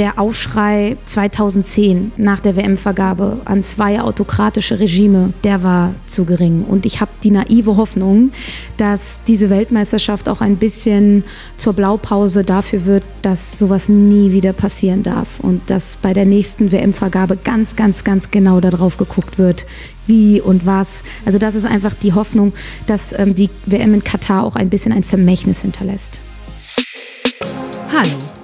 der Aufschrei 2010 nach der WM-Vergabe an zwei autokratische Regime, der war zu gering. Und ich habe die naive Hoffnung, dass diese Weltmeisterschaft auch ein bisschen zur Blaupause dafür wird, dass sowas nie wieder passieren darf und dass bei der nächsten WM-Vergabe ganz, ganz, ganz genau darauf geguckt wird, wie und was. Also das ist einfach die Hoffnung, dass ähm, die WM in Katar auch ein bisschen ein Vermächtnis hinterlässt. Hallo,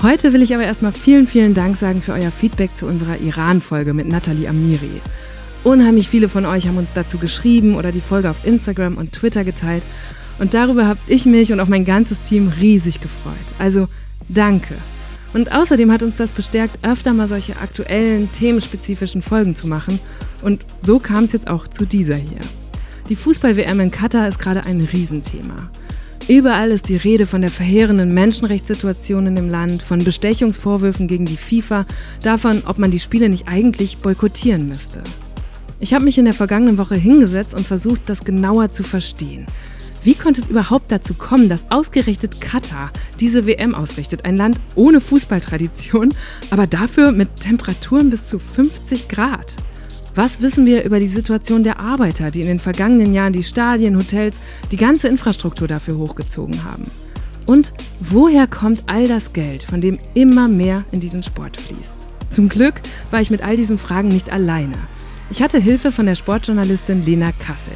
Heute will ich aber erstmal vielen, vielen Dank sagen für euer Feedback zu unserer Iran-Folge mit Nathalie Amiri. Unheimlich viele von euch haben uns dazu geschrieben oder die Folge auf Instagram und Twitter geteilt. Und darüber habe ich mich und auch mein ganzes Team riesig gefreut. Also danke. Und außerdem hat uns das bestärkt, öfter mal solche aktuellen, themenspezifischen Folgen zu machen. Und so kam es jetzt auch zu dieser hier. Die Fußball-WM in Katar ist gerade ein Riesenthema. Überall ist die Rede von der verheerenden Menschenrechtssituation in dem Land, von Bestechungsvorwürfen gegen die FIFA, davon, ob man die Spiele nicht eigentlich boykottieren müsste. Ich habe mich in der vergangenen Woche hingesetzt und versucht, das genauer zu verstehen. Wie konnte es überhaupt dazu kommen, dass ausgerechnet Katar diese WM ausrichtet? Ein Land ohne Fußballtradition, aber dafür mit Temperaturen bis zu 50 Grad. Was wissen wir über die Situation der Arbeiter, die in den vergangenen Jahren die Stadien, Hotels, die ganze Infrastruktur dafür hochgezogen haben? Und woher kommt all das Geld, von dem immer mehr in diesen Sport fließt? Zum Glück war ich mit all diesen Fragen nicht alleine. Ich hatte Hilfe von der Sportjournalistin Lena Kassel.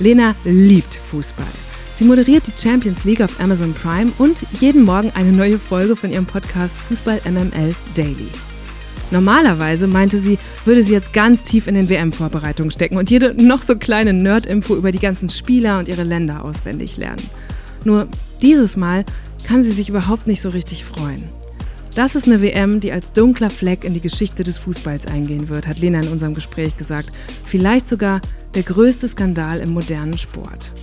Lena liebt Fußball. Sie moderiert die Champions League auf Amazon Prime und jeden Morgen eine neue Folge von ihrem Podcast Fußball MML Daily. Normalerweise, meinte sie, würde sie jetzt ganz tief in den WM-Vorbereitungen stecken und jede noch so kleine Nerd-Info über die ganzen Spieler und ihre Länder auswendig lernen. Nur dieses Mal kann sie sich überhaupt nicht so richtig freuen. Das ist eine WM, die als dunkler Fleck in die Geschichte des Fußballs eingehen wird, hat Lena in unserem Gespräch gesagt. Vielleicht sogar der größte Skandal im modernen Sport.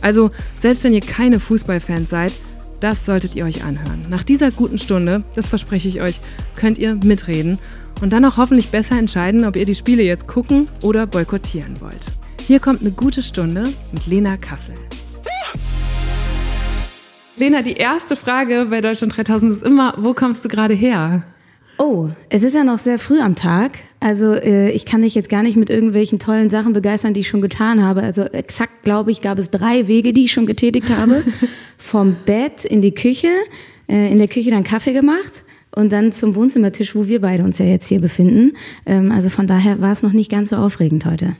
Also, selbst wenn ihr keine Fußballfans seid, das solltet ihr euch anhören. Nach dieser guten Stunde, das verspreche ich euch, könnt ihr mitreden und dann auch hoffentlich besser entscheiden, ob ihr die Spiele jetzt gucken oder boykottieren wollt. Hier kommt eine gute Stunde mit Lena Kassel. Lena, die erste Frage bei Deutschland 3000 ist immer, wo kommst du gerade her? Oh, es ist ja noch sehr früh am Tag. Also äh, ich kann dich jetzt gar nicht mit irgendwelchen tollen Sachen begeistern, die ich schon getan habe. Also exakt, glaube ich, gab es drei Wege, die ich schon getätigt habe. Vom Bett in die Küche, äh, in der Küche dann Kaffee gemacht und dann zum Wohnzimmertisch, wo wir beide uns ja jetzt hier befinden. Ähm, also von daher war es noch nicht ganz so aufregend heute.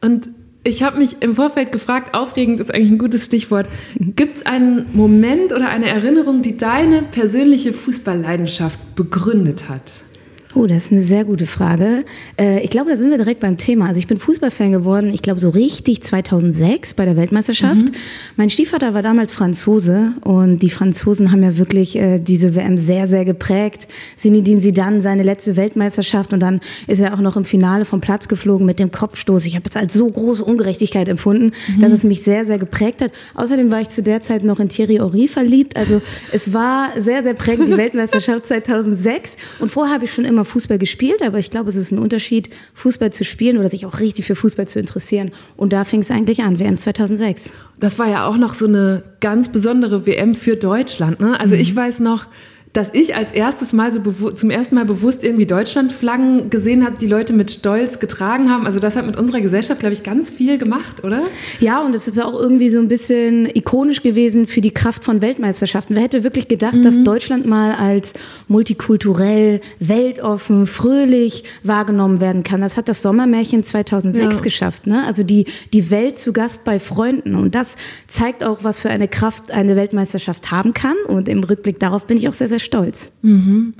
Und ich habe mich im Vorfeld gefragt, aufregend ist eigentlich ein gutes Stichwort. Gibt es einen Moment oder eine Erinnerung, die deine persönliche Fußballleidenschaft begründet hat? Oh, das ist eine sehr gute Frage. Äh, ich glaube, da sind wir direkt beim Thema. Also ich bin Fußballfan geworden, ich glaube so richtig 2006 bei der Weltmeisterschaft. Mhm. Mein Stiefvater war damals Franzose und die Franzosen haben ja wirklich äh, diese WM sehr, sehr geprägt. Zinedine Zidane, seine letzte Weltmeisterschaft und dann ist er auch noch im Finale vom Platz geflogen mit dem Kopfstoß. Ich habe es als so große Ungerechtigkeit empfunden, mhm. dass es mich sehr, sehr geprägt hat. Außerdem war ich zu der Zeit noch in Thierry Henry verliebt. Also es war sehr, sehr prägend, die Weltmeisterschaft 2006 und vorher habe ich schon immer mal Fußball gespielt, aber ich glaube, es ist ein Unterschied, Fußball zu spielen oder sich auch richtig für Fußball zu interessieren. Und da fing es eigentlich an, WM 2006. Das war ja auch noch so eine ganz besondere WM für Deutschland. Ne? Also mhm. ich weiß noch, dass ich als erstes Mal so zum ersten Mal bewusst irgendwie Deutschlandflaggen gesehen habe, die Leute mit Stolz getragen haben. Also das hat mit unserer Gesellschaft, glaube ich, ganz viel gemacht, oder? Ja, und es ist auch irgendwie so ein bisschen ikonisch gewesen für die Kraft von Weltmeisterschaften. Wer hätte wirklich gedacht, mhm. dass Deutschland mal als multikulturell, weltoffen, fröhlich wahrgenommen werden kann? Das hat das Sommermärchen 2006 ja. geschafft. Ne? Also die, die Welt zu Gast bei Freunden. Und das zeigt auch, was für eine Kraft eine Weltmeisterschaft haben kann. Und im Rückblick darauf bin ich auch sehr, sehr stolz. Mhm.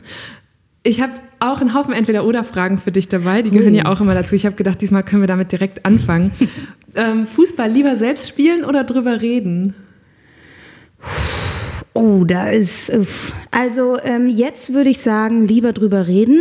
Ich habe auch einen Haufen Entweder-Oder-Fragen für dich dabei. Die gehören ja auch immer dazu. Ich habe gedacht, diesmal können wir damit direkt anfangen. ähm, Fußball lieber selbst spielen oder drüber reden? Oh, da ist. Also ähm, jetzt würde ich sagen, lieber drüber reden.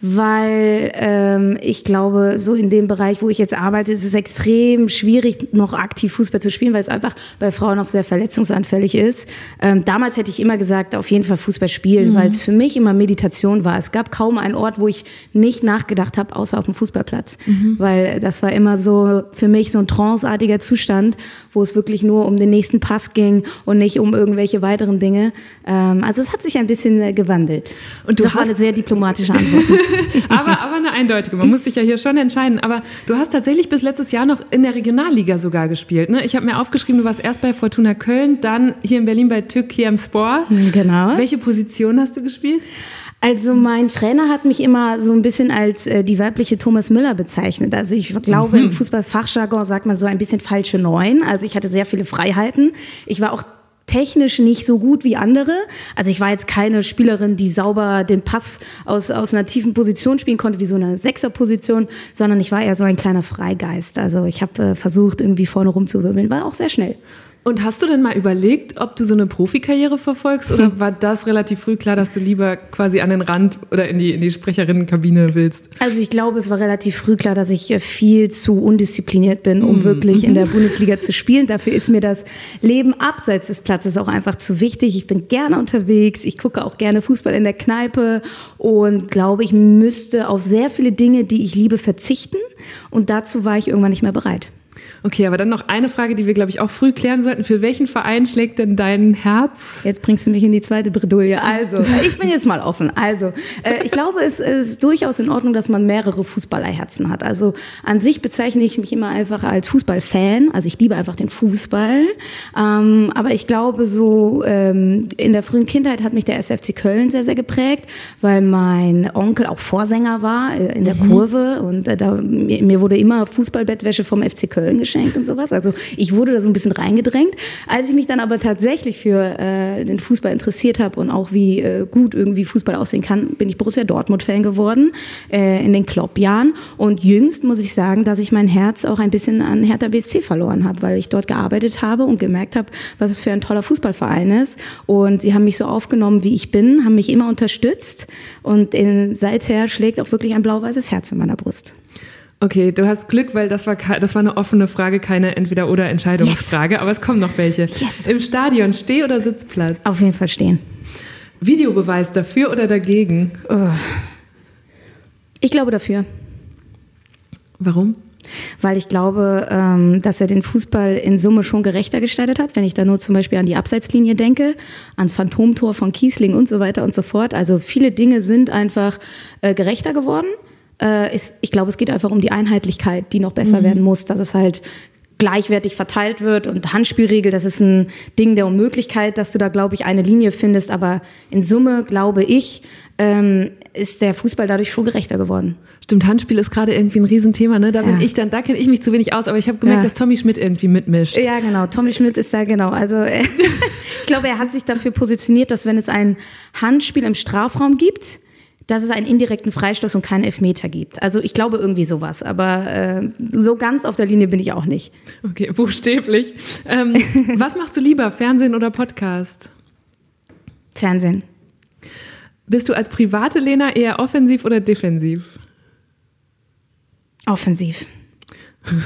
Weil ähm, ich glaube, so in dem Bereich, wo ich jetzt arbeite, ist es extrem schwierig, noch aktiv Fußball zu spielen, weil es einfach bei Frauen noch sehr verletzungsanfällig ist. Ähm, damals hätte ich immer gesagt, auf jeden Fall Fußball spielen, mhm. weil es für mich immer Meditation war. Es gab kaum einen Ort, wo ich nicht nachgedacht habe, außer auf dem Fußballplatz, mhm. weil das war immer so für mich so ein tranceartiger Zustand, wo es wirklich nur um den nächsten Pass ging und nicht um irgendwelche weiteren Dinge. Ähm, also es hat sich ein bisschen äh, gewandelt. Und das war eine sehr diplomatische Antwort. aber, aber eine eindeutige. Man muss sich ja hier schon entscheiden. Aber du hast tatsächlich bis letztes Jahr noch in der Regionalliga sogar gespielt. Ne? Ich habe mir aufgeschrieben, du warst erst bei Fortuna Köln, dann hier in Berlin bei Tück hier im Sport. Genau. Welche Position hast du gespielt? Also mein Trainer hat mich immer so ein bisschen als äh, die weibliche Thomas Müller bezeichnet. Also ich glaube, mhm. im Fußballfachjargon sagt man so ein bisschen falsche Neun. Also ich hatte sehr viele Freiheiten. Ich war auch technisch nicht so gut wie andere. Also ich war jetzt keine Spielerin, die sauber den Pass aus, aus einer tiefen Position spielen konnte, wie so eine Sechserposition, sondern ich war eher so ein kleiner Freigeist. Also ich habe äh, versucht, irgendwie vorne rumzuwirbeln, war auch sehr schnell. Und hast du denn mal überlegt, ob du so eine Profikarriere verfolgst oder hm. war das relativ früh klar, dass du lieber quasi an den Rand oder in die, in die Sprecherinnenkabine willst? Also ich glaube, es war relativ früh klar, dass ich äh, viel zu undiszipliniert bin, um mhm. wirklich in der mhm. Bundesliga zu spielen. Dafür ist mir das Leben abseits des Platzes auch einfach zu wichtig. Ich bin gerne unterwegs, ich gucke auch gerne Fußball in der Kneipe und glaube, ich müsste auf sehr viele Dinge, die ich liebe, verzichten. Und dazu war ich irgendwann nicht mehr bereit. Okay, aber dann noch eine Frage, die wir, glaube ich, auch früh klären sollten. Für welchen Verein schlägt denn dein Herz? Jetzt bringst du mich in die zweite Bredouille. Also, ich bin jetzt mal offen. Also, äh, ich glaube, es ist durchaus in Ordnung, dass man mehrere Fußballerherzen hat. Also, an sich bezeichne ich mich immer einfach als Fußballfan. Also, ich liebe einfach den Fußball. Ähm, aber ich glaube, so ähm, in der frühen Kindheit hat mich der SFC Köln sehr, sehr geprägt, weil mein Onkel auch Vorsänger war äh, in der mhm. Kurve und äh, da, mir wurde immer Fußballbettwäsche vom FC Köln geschenkt geschenkt und sowas. Also ich wurde da so ein bisschen reingedrängt. Als ich mich dann aber tatsächlich für äh, den Fußball interessiert habe und auch wie äh, gut irgendwie Fußball aussehen kann, bin ich Borussia Dortmund-Fan geworden äh, in den Klopp-Jahren. Und jüngst muss ich sagen, dass ich mein Herz auch ein bisschen an Hertha BSC verloren habe, weil ich dort gearbeitet habe und gemerkt habe, was es für ein toller Fußballverein ist. Und sie haben mich so aufgenommen, wie ich bin, haben mich immer unterstützt. Und in, seither schlägt auch wirklich ein blau-weißes Herz in meiner Brust. Okay, du hast Glück, weil das war, das war eine offene Frage, keine Entweder-oder-Entscheidungsfrage, yes. aber es kommen noch welche. Yes. Im Stadion, Steh- oder Sitzplatz? Auf jeden Fall stehen. Videobeweis dafür oder dagegen? Oh. Ich glaube dafür. Warum? Weil ich glaube, ähm, dass er den Fußball in Summe schon gerechter gestaltet hat. Wenn ich da nur zum Beispiel an die Abseitslinie denke, ans Phantomtor von Kiesling und so weiter und so fort. Also viele Dinge sind einfach äh, gerechter geworden äh, ist, ich glaube, es geht einfach um die Einheitlichkeit, die noch besser mhm. werden muss, dass es halt gleichwertig verteilt wird und Handspielregel, das ist ein Ding der Unmöglichkeit, dass du da, glaube ich, eine Linie findest. Aber in Summe, glaube ich, ähm, ist der Fußball dadurch schon gerechter geworden. Stimmt, Handspiel ist gerade irgendwie ein Riesenthema, ne? Da ja. bin ich dann, da kenne ich mich zu wenig aus, aber ich habe gemerkt, ja. dass Tommy Schmidt irgendwie mitmischt. Ja, genau. Tommy Schmidt ist da genau. Also ich glaube, er hat sich dafür positioniert, dass wenn es ein Handspiel im Strafraum gibt, dass es einen indirekten Freistoß und keinen Elfmeter gibt. Also ich glaube irgendwie sowas, aber äh, so ganz auf der Linie bin ich auch nicht. Okay, buchstäblich. Ähm, was machst du lieber, Fernsehen oder Podcast? Fernsehen. Bist du als private Lena eher offensiv oder defensiv? Offensiv.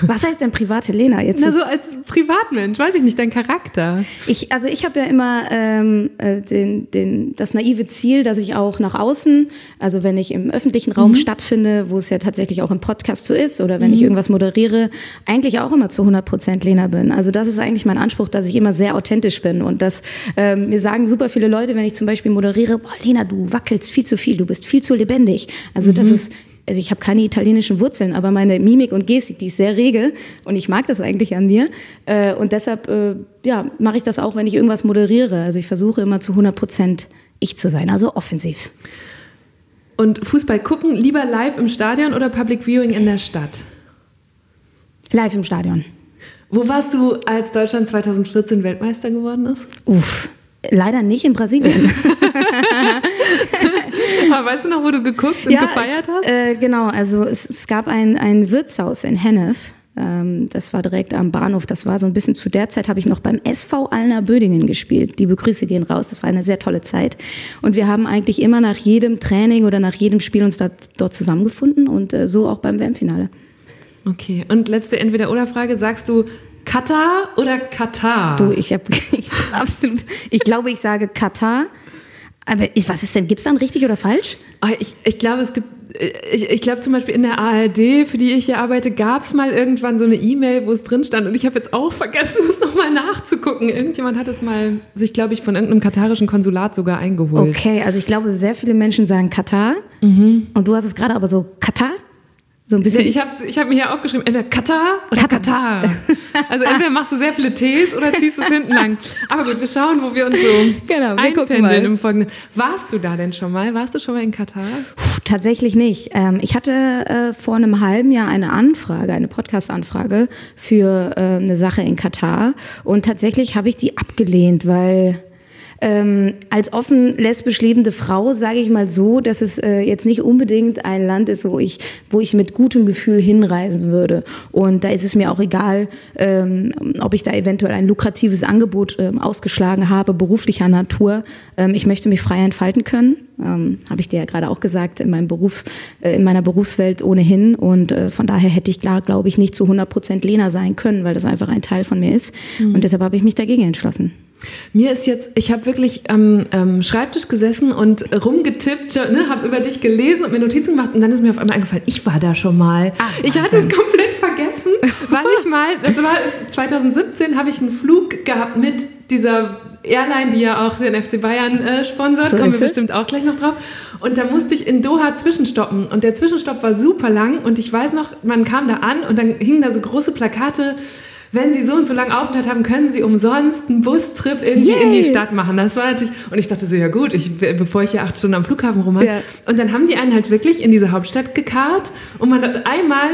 Was heißt denn private Lena jetzt? Na, so als Privatmensch, weiß ich nicht, dein Charakter. Ich, also ich habe ja immer ähm, äh, den, den, das naive Ziel, dass ich auch nach außen, also wenn ich im öffentlichen Raum mhm. stattfinde, wo es ja tatsächlich auch im Podcast so ist, oder wenn mhm. ich irgendwas moderiere, eigentlich auch immer zu 100 Prozent Lena bin. Also das ist eigentlich mein Anspruch, dass ich immer sehr authentisch bin und dass ähm, mir sagen super viele Leute, wenn ich zum Beispiel moderiere, boah Lena, du wackelst viel zu viel, du bist viel zu lebendig. Also mhm. das ist also ich habe keine italienischen Wurzeln, aber meine Mimik und Gestik, die ist sehr rege und ich mag das eigentlich an mir. Äh, und deshalb äh, ja, mache ich das auch, wenn ich irgendwas moderiere. Also ich versuche immer zu 100 Prozent ich zu sein, also offensiv. Und Fußball gucken, lieber live im Stadion oder Public Viewing in der Stadt? Live im Stadion. Wo warst du, als Deutschland 2014 Weltmeister geworden ist? Uff, leider nicht in Brasilien. Aber weißt du noch, wo du geguckt und ja, gefeiert hast? Äh, genau, also es, es, gab ein, ein Wirtshaus in Hennef. Ähm, das war direkt am Bahnhof. Das war so ein bisschen zu der Zeit, habe ich noch beim SV Alner Bödingen gespielt. Liebe Grüße gehen raus. Das war eine sehr tolle Zeit. Und wir haben eigentlich immer nach jedem Training oder nach jedem Spiel uns da, dort zusammengefunden und äh, so auch beim WM-Finale. Okay, und letzte Entweder-Oder-Frage. Sagst du Katar oder Katar? Du, ich habe absolut, ich glaube, ich sage Katar. Aber was ist denn, gibt es dann richtig oder falsch? Ah, ich, ich glaube, es gibt, ich, ich glaube zum Beispiel in der ARD, für die ich hier arbeite, gab es mal irgendwann so eine E-Mail, wo es drin stand und ich habe jetzt auch vergessen, es nochmal nachzugucken. Irgendjemand hat es mal sich, glaube ich, von irgendeinem katarischen Konsulat sogar eingeholt. Okay, also ich glaube, sehr viele Menschen sagen Katar mhm. und du hast es gerade aber so Katar? So ein bisschen. Ich habe ich hab mir hier aufgeschrieben, entweder Katar oder Katar. Also entweder machst du sehr viele Ts oder ziehst es hinten lang. Aber gut, wir schauen, wo wir uns so genau, wir einpendeln im Folgenden. Warst du da denn schon mal? Warst du schon mal in Katar? Puh, tatsächlich nicht. Ähm, ich hatte äh, vor einem halben Jahr eine Anfrage, eine Podcast-Anfrage für äh, eine Sache in Katar. Und tatsächlich habe ich die abgelehnt, weil ähm, als offen lesbisch lebende Frau sage ich mal so, dass es äh, jetzt nicht unbedingt ein Land ist, wo ich, wo ich mit gutem Gefühl hinreisen würde. Und da ist es mir auch egal, ähm, ob ich da eventuell ein lukratives Angebot ähm, ausgeschlagen habe, beruflicher Natur. Ähm, ich möchte mich frei entfalten können. Ähm, habe ich dir ja gerade auch gesagt, in, meinem Beruf, äh, in meiner Berufswelt ohnehin. Und äh, von daher hätte ich klar, glaube ich, nicht zu 100 Prozent Lena sein können, weil das einfach ein Teil von mir ist. Mhm. Und deshalb habe ich mich dagegen entschlossen. Mir ist jetzt, ich habe wirklich am ähm, Schreibtisch gesessen und rumgetippt, ne, habe über dich gelesen und mir Notizen gemacht und dann ist mir auf einmal eingefallen, ich war da schon mal. Ach, ich hatte es komplett vergessen, weil ich mal, das war 2017, habe ich einen Flug gehabt mit dieser Airline, die ja auch den FC Bayern äh, sponsert, so kommen wir bestimmt auch gleich noch drauf. Und da musste ich in Doha zwischenstoppen und der Zwischenstopp war super lang und ich weiß noch, man kam da an und dann hingen da so große Plakate, wenn Sie so und so lange Aufenthalt haben, können Sie umsonst einen Bustrip irgendwie Yay. in die Stadt machen. Das war natürlich, und ich dachte so, ja gut, ich, bevor ich hier acht Stunden am Flughafen rum ja. Und dann haben die einen halt wirklich in diese Hauptstadt gekarrt und man hat einmal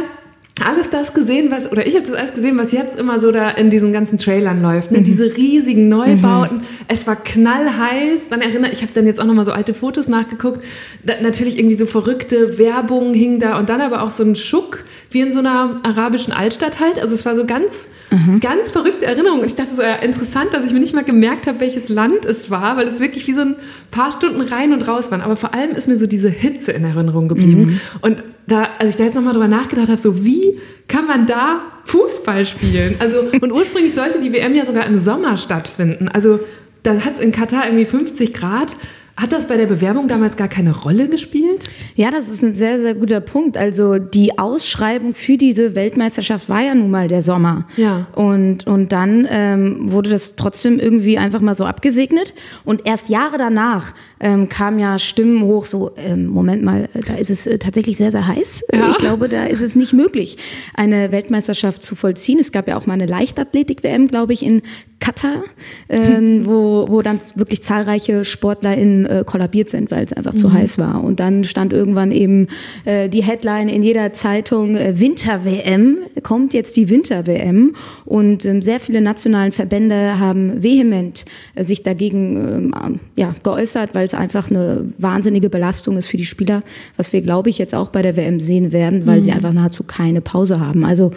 alles das gesehen, was, oder ich habe das alles gesehen, was jetzt immer so da in diesen ganzen Trailern läuft. Ne? Mhm. Diese riesigen Neubauten. Mhm. Es war knallheiß. Dann erinnere ich habe dann jetzt auch nochmal so alte Fotos nachgeguckt. Da, natürlich irgendwie so verrückte Werbung hing da und dann aber auch so ein Schuck, wie in so einer arabischen Altstadt halt. Also es war so ganz, mhm. ganz verrückte Erinnerung. Und ich dachte so, ja, interessant, dass ich mir nicht mal gemerkt habe, welches Land es war, weil es wirklich wie so ein paar Stunden rein und raus waren. Aber vor allem ist mir so diese Hitze in Erinnerung geblieben. Mhm. Und da, als ich da jetzt nochmal drüber nachgedacht habe, so wie kann man da Fußball spielen? Also, und ursprünglich sollte die WM ja sogar im Sommer stattfinden. Also, da hat es in Katar irgendwie 50 Grad. Hat das bei der Bewerbung damals gar keine Rolle gespielt? Ja, das ist ein sehr, sehr guter Punkt. Also die Ausschreibung für diese Weltmeisterschaft war ja nun mal der Sommer. Ja. Und, und dann ähm, wurde das trotzdem irgendwie einfach mal so abgesegnet. Und erst Jahre danach ähm, kamen ja Stimmen hoch, so, ähm, Moment mal, da ist es äh, tatsächlich sehr, sehr heiß. Ja. Ich glaube, da ist es nicht möglich, eine Weltmeisterschaft zu vollziehen. Es gab ja auch mal eine Leichtathletik-WM, glaube ich, in Katar, ähm, wo, wo dann wirklich zahlreiche SportlerInnen äh, kollabiert sind, weil es einfach mhm. zu heiß war. Und dann stand irgendwann eben äh, die Headline in jeder Zeitung äh, Winter-WM, kommt jetzt die Winter-WM. Und ähm, sehr viele nationalen Verbände haben vehement äh, sich dagegen ähm, ja, geäußert, weil es einfach eine wahnsinnige Belastung ist für die Spieler, was wir, glaube ich, jetzt auch bei der WM sehen werden, weil mhm. sie einfach nahezu keine Pause haben. Also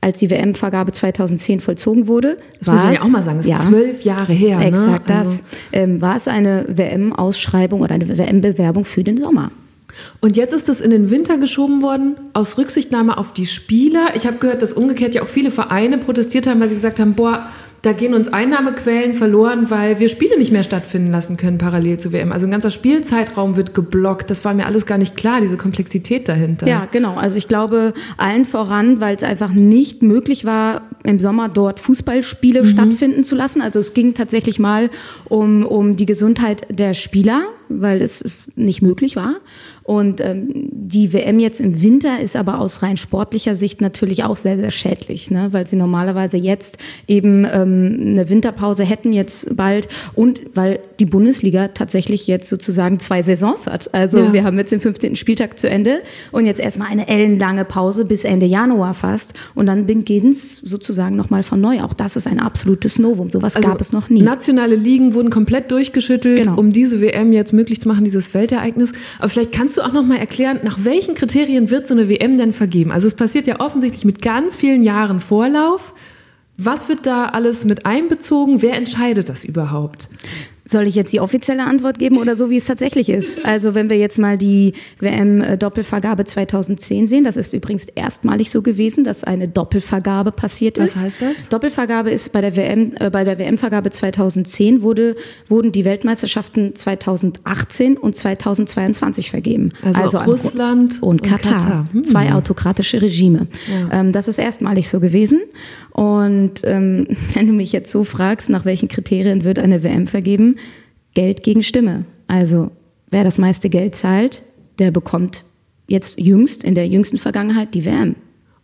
als die WM-Vergabe 2010 vollzogen wurde. Das muss man ja auch mal sagen, das ja, ist zwölf Jahre her. Ne? Exakt ne? also. das. Ähm, war es eine WM-Ausschreibung oder eine WM-Bewerbung für den Sommer. Und jetzt ist es in den Winter geschoben worden, aus Rücksichtnahme auf die Spieler. Ich habe gehört, dass umgekehrt ja auch viele Vereine protestiert haben, weil sie gesagt haben, boah, da gehen uns Einnahmequellen verloren, weil wir Spiele nicht mehr stattfinden lassen können parallel zu WM. Also ein ganzer Spielzeitraum wird geblockt. Das war mir alles gar nicht klar, diese Komplexität dahinter. Ja, genau. Also ich glaube allen voran, weil es einfach nicht möglich war, im Sommer dort Fußballspiele mhm. stattfinden zu lassen. Also es ging tatsächlich mal um, um die Gesundheit der Spieler, weil es nicht möglich war. Und ähm, die WM jetzt im Winter ist aber aus rein sportlicher Sicht natürlich auch sehr, sehr schädlich, ne? weil sie normalerweise jetzt eben ähm, eine Winterpause hätten jetzt bald und weil die Bundesliga tatsächlich jetzt sozusagen zwei Saisons hat. Also ja. wir haben jetzt den 15. Spieltag zu Ende und jetzt erstmal eine ellenlange Pause bis Ende Januar fast und dann beginnt es sozusagen nochmal von neu. Auch das ist ein absolutes Novum. Sowas also gab es noch nie. Nationale Ligen wurden komplett durchgeschüttelt, genau. um diese WM jetzt möglich zu machen, dieses Weltereignis. Aber vielleicht kannst du auch noch mal erklären, nach welchen Kriterien wird so eine WM denn vergeben? Also es passiert ja offensichtlich mit ganz vielen Jahren Vorlauf. Was wird da alles mit einbezogen? Wer entscheidet das überhaupt? Soll ich jetzt die offizielle Antwort geben oder so, wie es tatsächlich ist? Also wenn wir jetzt mal die WM-Doppelvergabe 2010 sehen, das ist übrigens erstmalig so gewesen, dass eine Doppelvergabe passiert ist. Was heißt das? Doppelvergabe ist bei der WM, äh, bei der WM-Vergabe 2010 wurde, wurden die Weltmeisterschaften 2018 und 2022 vergeben. Also, also Russland und, und Katar. Katar. Hm. Zwei autokratische Regime. Ja. Ähm, das ist erstmalig so gewesen. Und ähm, wenn du mich jetzt so fragst, nach welchen Kriterien wird eine WM vergeben, Geld gegen Stimme. Also wer das meiste Geld zahlt, der bekommt jetzt jüngst, in der jüngsten Vergangenheit, die WM.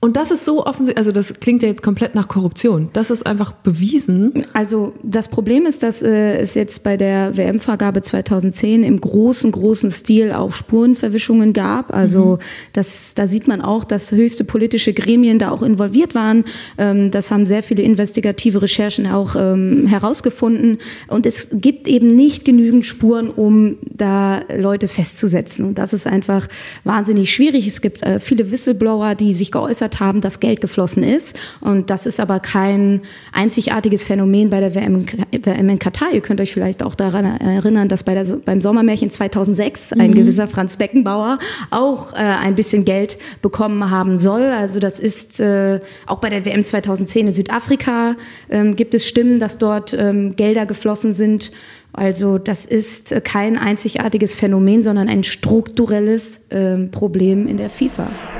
Und das ist so offensichtlich, also das klingt ja jetzt komplett nach Korruption. Das ist einfach bewiesen. Also das Problem ist, dass äh, es jetzt bei der WM-Vergabe 2010 im großen, großen Stil auch Spurenverwischungen gab. Also mhm. das, da sieht man auch, dass höchste politische Gremien da auch involviert waren. Ähm, das haben sehr viele investigative Recherchen auch ähm, herausgefunden. Und es gibt eben nicht genügend Spuren, um da Leute festzusetzen. Und das ist einfach wahnsinnig schwierig. Es gibt äh, viele Whistleblower, die sich geäußert verhindert haben, dass Geld geflossen ist. Und das ist aber kein einzigartiges Phänomen bei der WM, WM in Katar. Ihr könnt euch vielleicht auch daran erinnern, dass bei der, beim Sommermärchen 2006 ein mhm. gewisser Franz Beckenbauer auch äh, ein bisschen Geld bekommen haben soll. Also das ist äh, auch bei der WM 2010 in Südafrika ähm, gibt es Stimmen, dass dort ähm, Gelder geflossen sind. Also das ist kein einzigartiges Phänomen, sondern ein strukturelles äh, Problem in der FIFA.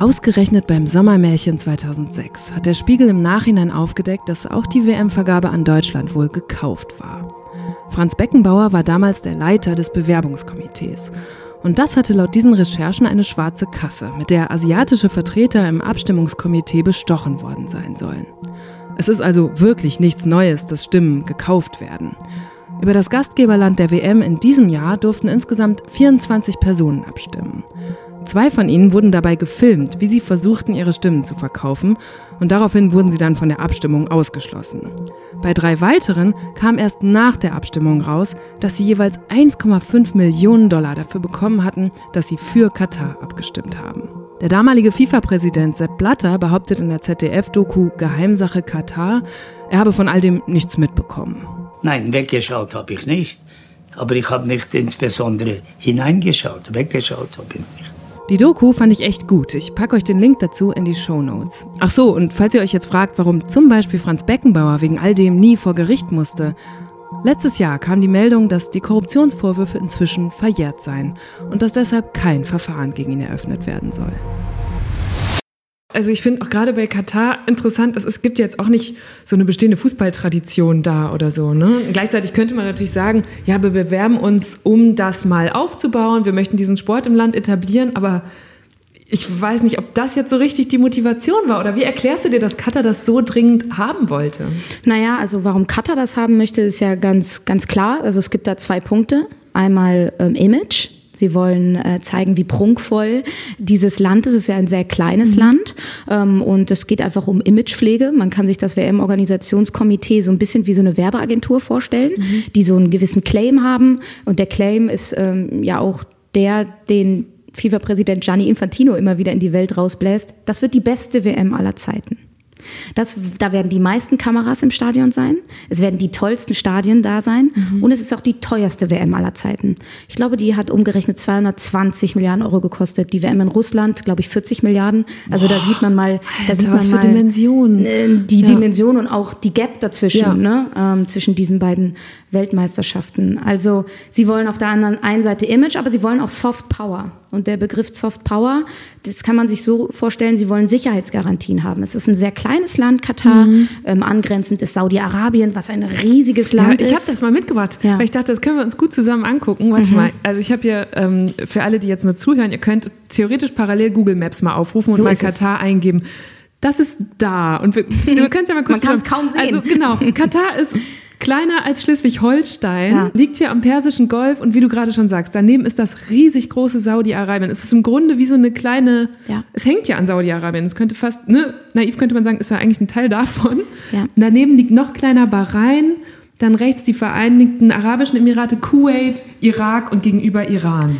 Ausgerechnet beim Sommermärchen 2006 hat der Spiegel im Nachhinein aufgedeckt, dass auch die WM-Vergabe an Deutschland wohl gekauft war. Franz Beckenbauer war damals der Leiter des Bewerbungskomitees. Und das hatte laut diesen Recherchen eine schwarze Kasse, mit der asiatische Vertreter im Abstimmungskomitee bestochen worden sein sollen. Es ist also wirklich nichts Neues, dass Stimmen gekauft werden. Über das Gastgeberland der WM in diesem Jahr durften insgesamt 24 Personen abstimmen. Zwei von ihnen wurden dabei gefilmt, wie sie versuchten, ihre Stimmen zu verkaufen, und daraufhin wurden sie dann von der Abstimmung ausgeschlossen. Bei drei weiteren kam erst nach der Abstimmung raus, dass sie jeweils 1,5 Millionen Dollar dafür bekommen hatten, dass sie für Katar abgestimmt haben. Der damalige FIFA-Präsident Sepp Blatter behauptet in der ZDF-Doku Geheimsache Katar, er habe von all dem nichts mitbekommen. Nein, weggeschaut habe ich nicht. Aber ich habe nicht insbesondere hineingeschaut. Weggeschaut habe ich nicht. Die Doku fand ich echt gut. Ich packe euch den Link dazu in die Show Notes. Ach so, und falls ihr euch jetzt fragt, warum zum Beispiel Franz Beckenbauer wegen all dem nie vor Gericht musste. Letztes Jahr kam die Meldung, dass die Korruptionsvorwürfe inzwischen verjährt seien und dass deshalb kein Verfahren gegen ihn eröffnet werden soll. Also ich finde auch gerade bei Katar interessant, dass es gibt jetzt auch nicht so eine bestehende Fußballtradition da oder so. Ne? Gleichzeitig könnte man natürlich sagen, ja, wir bewerben uns, um das mal aufzubauen. Wir möchten diesen Sport im Land etablieren, aber ich weiß nicht, ob das jetzt so richtig die Motivation war. Oder wie erklärst du dir, dass Katar das so dringend haben wollte? Naja, also warum Katar das haben möchte, ist ja ganz, ganz klar. Also es gibt da zwei Punkte. Einmal ähm, Image Sie wollen äh, zeigen, wie prunkvoll dieses Land ist. Es ist ja ein sehr kleines mhm. Land ähm, und es geht einfach um Imagepflege. Man kann sich das WM-Organisationskomitee so ein bisschen wie so eine Werbeagentur vorstellen, mhm. die so einen gewissen Claim haben. Und der Claim ist ähm, ja auch der, den FIFA-Präsident Gianni Infantino immer wieder in die Welt rausbläst. Das wird die beste WM aller Zeiten. Das, da werden die meisten Kameras im Stadion sein. Es werden die tollsten Stadien da sein. Mhm. Und es ist auch die teuerste WM aller Zeiten. Ich glaube, die hat umgerechnet 220 Milliarden Euro gekostet. Die WM in Russland, glaube ich, 40 Milliarden. Also Boah, da sieht man mal, da Alter, sieht man was mal Dimensionen. Äh, die ja. Dimension und auch die Gap dazwischen, ja. ne? Ähm, zwischen diesen beiden Weltmeisterschaften. Also sie wollen auf der anderen einen Seite Image, aber sie wollen auch Soft Power. Und der Begriff Soft Power, das kann man sich so vorstellen, sie wollen Sicherheitsgarantien haben. Es ist ein sehr kleines Land, Katar, mhm. ähm, angrenzend ist Saudi-Arabien, was ein riesiges Land ja, ich ist. Ich habe das mal mitgebracht, ja. weil ich dachte, das können wir uns gut zusammen angucken. Warte mhm. mal, also ich habe hier, ähm, für alle, die jetzt nur zuhören, ihr könnt theoretisch parallel Google Maps mal aufrufen so und mal Katar es. eingeben. Das ist da. Und wir, wir können es ja mal kurz Man kann es kaum sehen. Also genau, Katar ist kleiner als Schleswig-Holstein, ja. liegt hier am Persischen Golf und wie du gerade schon sagst, daneben ist das riesig große Saudi-Arabien. Es ist im Grunde wie so eine kleine, ja. es hängt ja an Saudi-Arabien. Es könnte fast, ne, naiv könnte man sagen, ist ja eigentlich ein Teil davon. Ja. Daneben liegt noch kleiner Bahrain. Dann rechts die Vereinigten Arabischen Emirate, Kuwait, Irak und gegenüber Iran.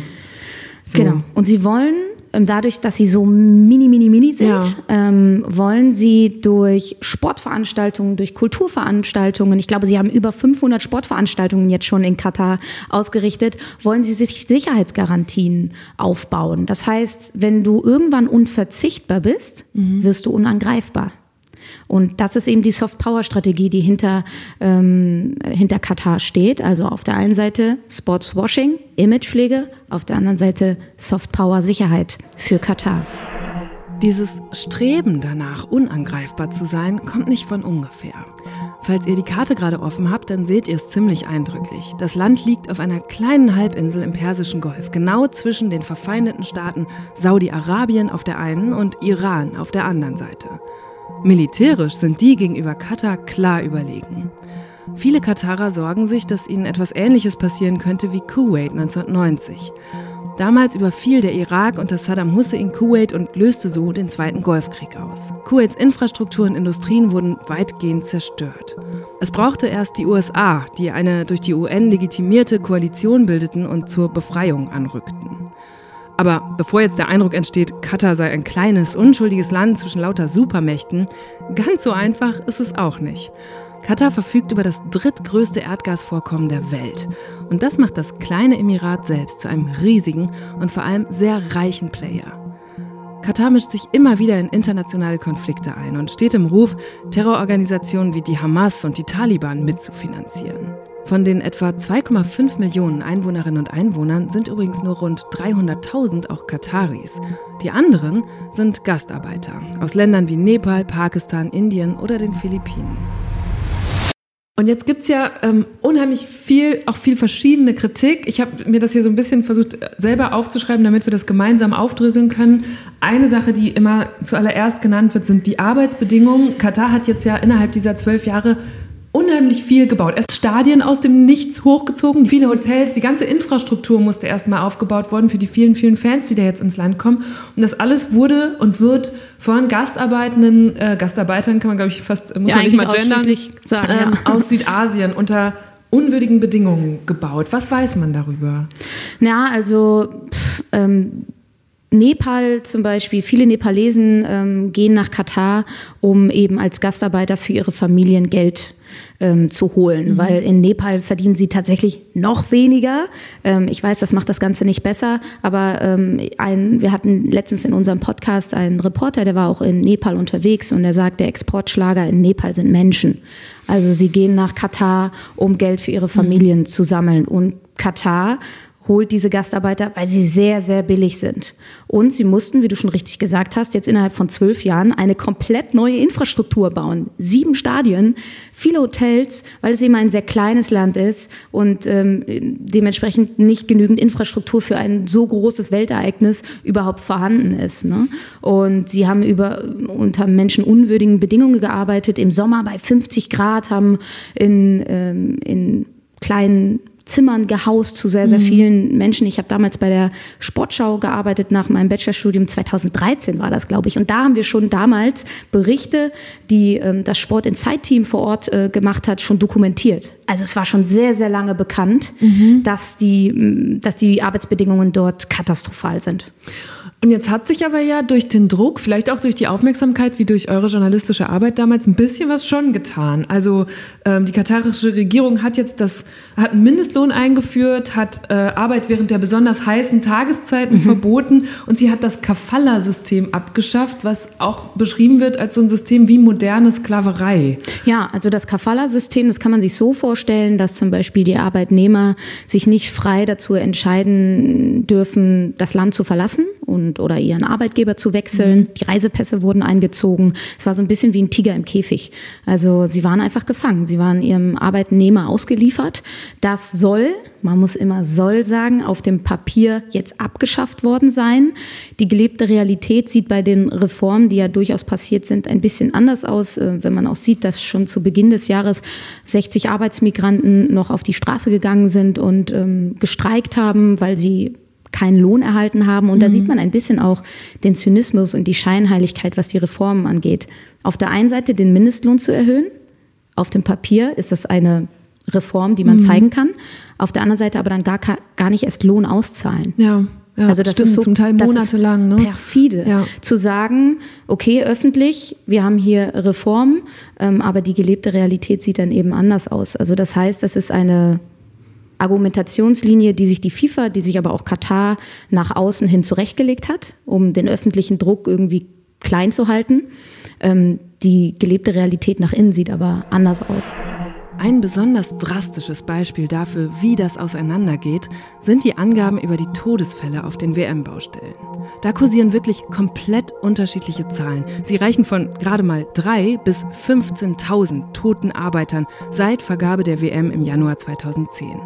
So. Genau. Und sie wollen dadurch, dass sie so mini, mini, mini sind, ja. ähm, wollen sie durch Sportveranstaltungen, durch Kulturveranstaltungen, ich glaube, sie haben über 500 Sportveranstaltungen jetzt schon in Katar ausgerichtet, wollen sie sich Sicherheitsgarantien aufbauen. Das heißt, wenn du irgendwann unverzichtbar bist, mhm. wirst du unangreifbar. Und das ist eben die Soft-Power-Strategie, die hinter, ähm, hinter Katar steht. Also auf der einen Seite Sportswashing, Imagepflege, auf der anderen Seite Soft-Power-Sicherheit für Katar. Dieses Streben danach, unangreifbar zu sein, kommt nicht von ungefähr. Falls ihr die Karte gerade offen habt, dann seht ihr es ziemlich eindrücklich. Das Land liegt auf einer kleinen Halbinsel im Persischen Golf, genau zwischen den verfeindeten Staaten Saudi-Arabien auf der einen und Iran auf der anderen Seite. Militärisch sind die gegenüber Katar klar überlegen. Viele Katarer sorgen sich, dass ihnen etwas Ähnliches passieren könnte wie Kuwait 1990. Damals überfiel der Irak unter Saddam Hussein Kuwait und löste so den Zweiten Golfkrieg aus. Kuwaits Infrastruktur und Industrien wurden weitgehend zerstört. Es brauchte erst die USA, die eine durch die UN legitimierte Koalition bildeten und zur Befreiung anrückten. Aber bevor jetzt der Eindruck entsteht, Katar sei ein kleines, unschuldiges Land zwischen lauter Supermächten, ganz so einfach ist es auch nicht. Katar verfügt über das drittgrößte Erdgasvorkommen der Welt. Und das macht das kleine Emirat selbst zu einem riesigen und vor allem sehr reichen Player. Katar mischt sich immer wieder in internationale Konflikte ein und steht im Ruf, Terrororganisationen wie die Hamas und die Taliban mitzufinanzieren. Von den etwa 2,5 Millionen Einwohnerinnen und Einwohnern sind übrigens nur rund 300.000 auch Kataris. Die anderen sind Gastarbeiter aus Ländern wie Nepal, Pakistan, Indien oder den Philippinen. Und jetzt gibt es ja ähm, unheimlich viel, auch viel verschiedene Kritik. Ich habe mir das hier so ein bisschen versucht selber aufzuschreiben, damit wir das gemeinsam aufdröseln können. Eine Sache, die immer zuallererst genannt wird, sind die Arbeitsbedingungen. Katar hat jetzt ja innerhalb dieser zwölf Jahre unheimlich viel gebaut. Erst Stadien aus dem Nichts hochgezogen, viele Hotels, die ganze Infrastruktur musste erstmal aufgebaut worden für die vielen, vielen Fans, die da jetzt ins Land kommen. Und das alles wurde und wird von Gastarbeitenden, äh, Gastarbeitern kann man glaube ich fast, muss ja, man nicht mal gendern, sagen, ähm, ja. aus Südasien unter unwürdigen Bedingungen gebaut. Was weiß man darüber? Na, also pff, ähm, Nepal zum Beispiel, viele Nepalesen ähm, gehen nach Katar, um eben als Gastarbeiter für ihre Familien Geld ähm, zu holen, mhm. weil in Nepal verdienen sie tatsächlich noch weniger. Ähm, ich weiß, das macht das Ganze nicht besser, aber ähm, ein, wir hatten letztens in unserem Podcast einen Reporter, der war auch in Nepal unterwegs und der sagt, der Exportschlager in Nepal sind Menschen. Also sie gehen nach Katar, um Geld für ihre mhm. Familien mhm. zu sammeln und Katar holt diese Gastarbeiter, weil sie sehr, sehr billig sind. Und sie mussten, wie du schon richtig gesagt hast, jetzt innerhalb von zwölf Jahren eine komplett neue Infrastruktur bauen. Sieben Stadien, viele Hotels, weil es eben ein sehr kleines Land ist und ähm, dementsprechend nicht genügend Infrastruktur für ein so großes Weltereignis überhaupt vorhanden ist. Ne? Und sie haben über, unter menschenunwürdigen Bedingungen gearbeitet, im Sommer bei 50 Grad, haben in, ähm, in kleinen Zimmern gehaust zu sehr, sehr mhm. vielen Menschen. Ich habe damals bei der Sportschau gearbeitet, nach meinem Bachelorstudium 2013 war das, glaube ich. Und da haben wir schon damals Berichte, die ähm, das Sport in Zeitteam vor Ort äh, gemacht hat, schon dokumentiert. Also es war schon sehr, sehr lange bekannt, mhm. dass, die, dass die Arbeitsbedingungen dort katastrophal sind. Und jetzt hat sich aber ja durch den Druck, vielleicht auch durch die Aufmerksamkeit, wie durch eure journalistische Arbeit damals, ein bisschen was schon getan. Also ähm, die katarische Regierung hat jetzt das, hat einen Mindestlohn eingeführt, hat äh, Arbeit während der besonders heißen Tageszeiten mhm. verboten und sie hat das Kafala-System abgeschafft, was auch beschrieben wird als so ein System wie moderne Sklaverei. Ja, also das Kafala-System, das kann man sich so vorstellen, dass zum Beispiel die Arbeitnehmer sich nicht frei dazu entscheiden dürfen, das Land zu verlassen und oder ihren Arbeitgeber zu wechseln. Mhm. Die Reisepässe wurden eingezogen. Es war so ein bisschen wie ein Tiger im Käfig. Also sie waren einfach gefangen. Sie waren ihrem Arbeitnehmer ausgeliefert. Das soll, man muss immer soll sagen, auf dem Papier jetzt abgeschafft worden sein. Die gelebte Realität sieht bei den Reformen, die ja durchaus passiert sind, ein bisschen anders aus. Äh, wenn man auch sieht, dass schon zu Beginn des Jahres 60 Arbeitsmigranten noch auf die Straße gegangen sind und ähm, gestreikt haben, weil sie keinen Lohn erhalten haben. Und mhm. da sieht man ein bisschen auch den Zynismus und die Scheinheiligkeit, was die Reformen angeht. Auf der einen Seite den Mindestlohn zu erhöhen. Auf dem Papier ist das eine Reform, die man mhm. zeigen kann. Auf der anderen Seite aber dann gar, gar nicht erst Lohn auszahlen. Ja. Ja, also das stimmt, ist so, zum Teil monatelang. Ne? Perfide. Ja. Zu sagen, okay, öffentlich, wir haben hier Reformen, ähm, aber die gelebte Realität sieht dann eben anders aus. Also das heißt, das ist eine Argumentationslinie, die sich die FIFA, die sich aber auch Katar nach außen hin zurechtgelegt hat, um den öffentlichen Druck irgendwie klein zu halten. Ähm, die gelebte Realität nach innen sieht aber anders aus. Ein besonders drastisches Beispiel dafür, wie das auseinandergeht, sind die Angaben über die Todesfälle auf den WM-Baustellen. Da kursieren wirklich komplett unterschiedliche Zahlen. Sie reichen von gerade mal drei bis 15.000 toten Arbeitern seit Vergabe der WM im Januar 2010.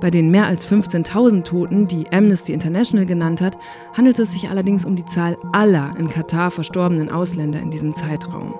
Bei den mehr als 15.000 Toten, die Amnesty International genannt hat, handelt es sich allerdings um die Zahl aller in Katar verstorbenen Ausländer in diesem Zeitraum.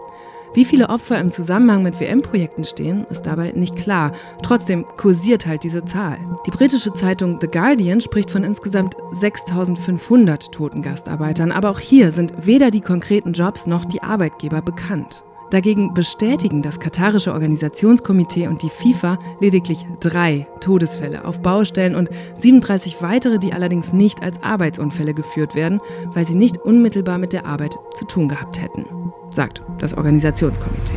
Wie viele Opfer im Zusammenhang mit WM-Projekten stehen, ist dabei nicht klar. Trotzdem kursiert halt diese Zahl. Die britische Zeitung The Guardian spricht von insgesamt 6500 toten Gastarbeitern, aber auch hier sind weder die konkreten Jobs noch die Arbeitgeber bekannt. Dagegen bestätigen das katarische Organisationskomitee und die FIFA lediglich drei Todesfälle auf Baustellen und 37 weitere, die allerdings nicht als Arbeitsunfälle geführt werden, weil sie nicht unmittelbar mit der Arbeit zu tun gehabt hätten sagt das Organisationskomitee.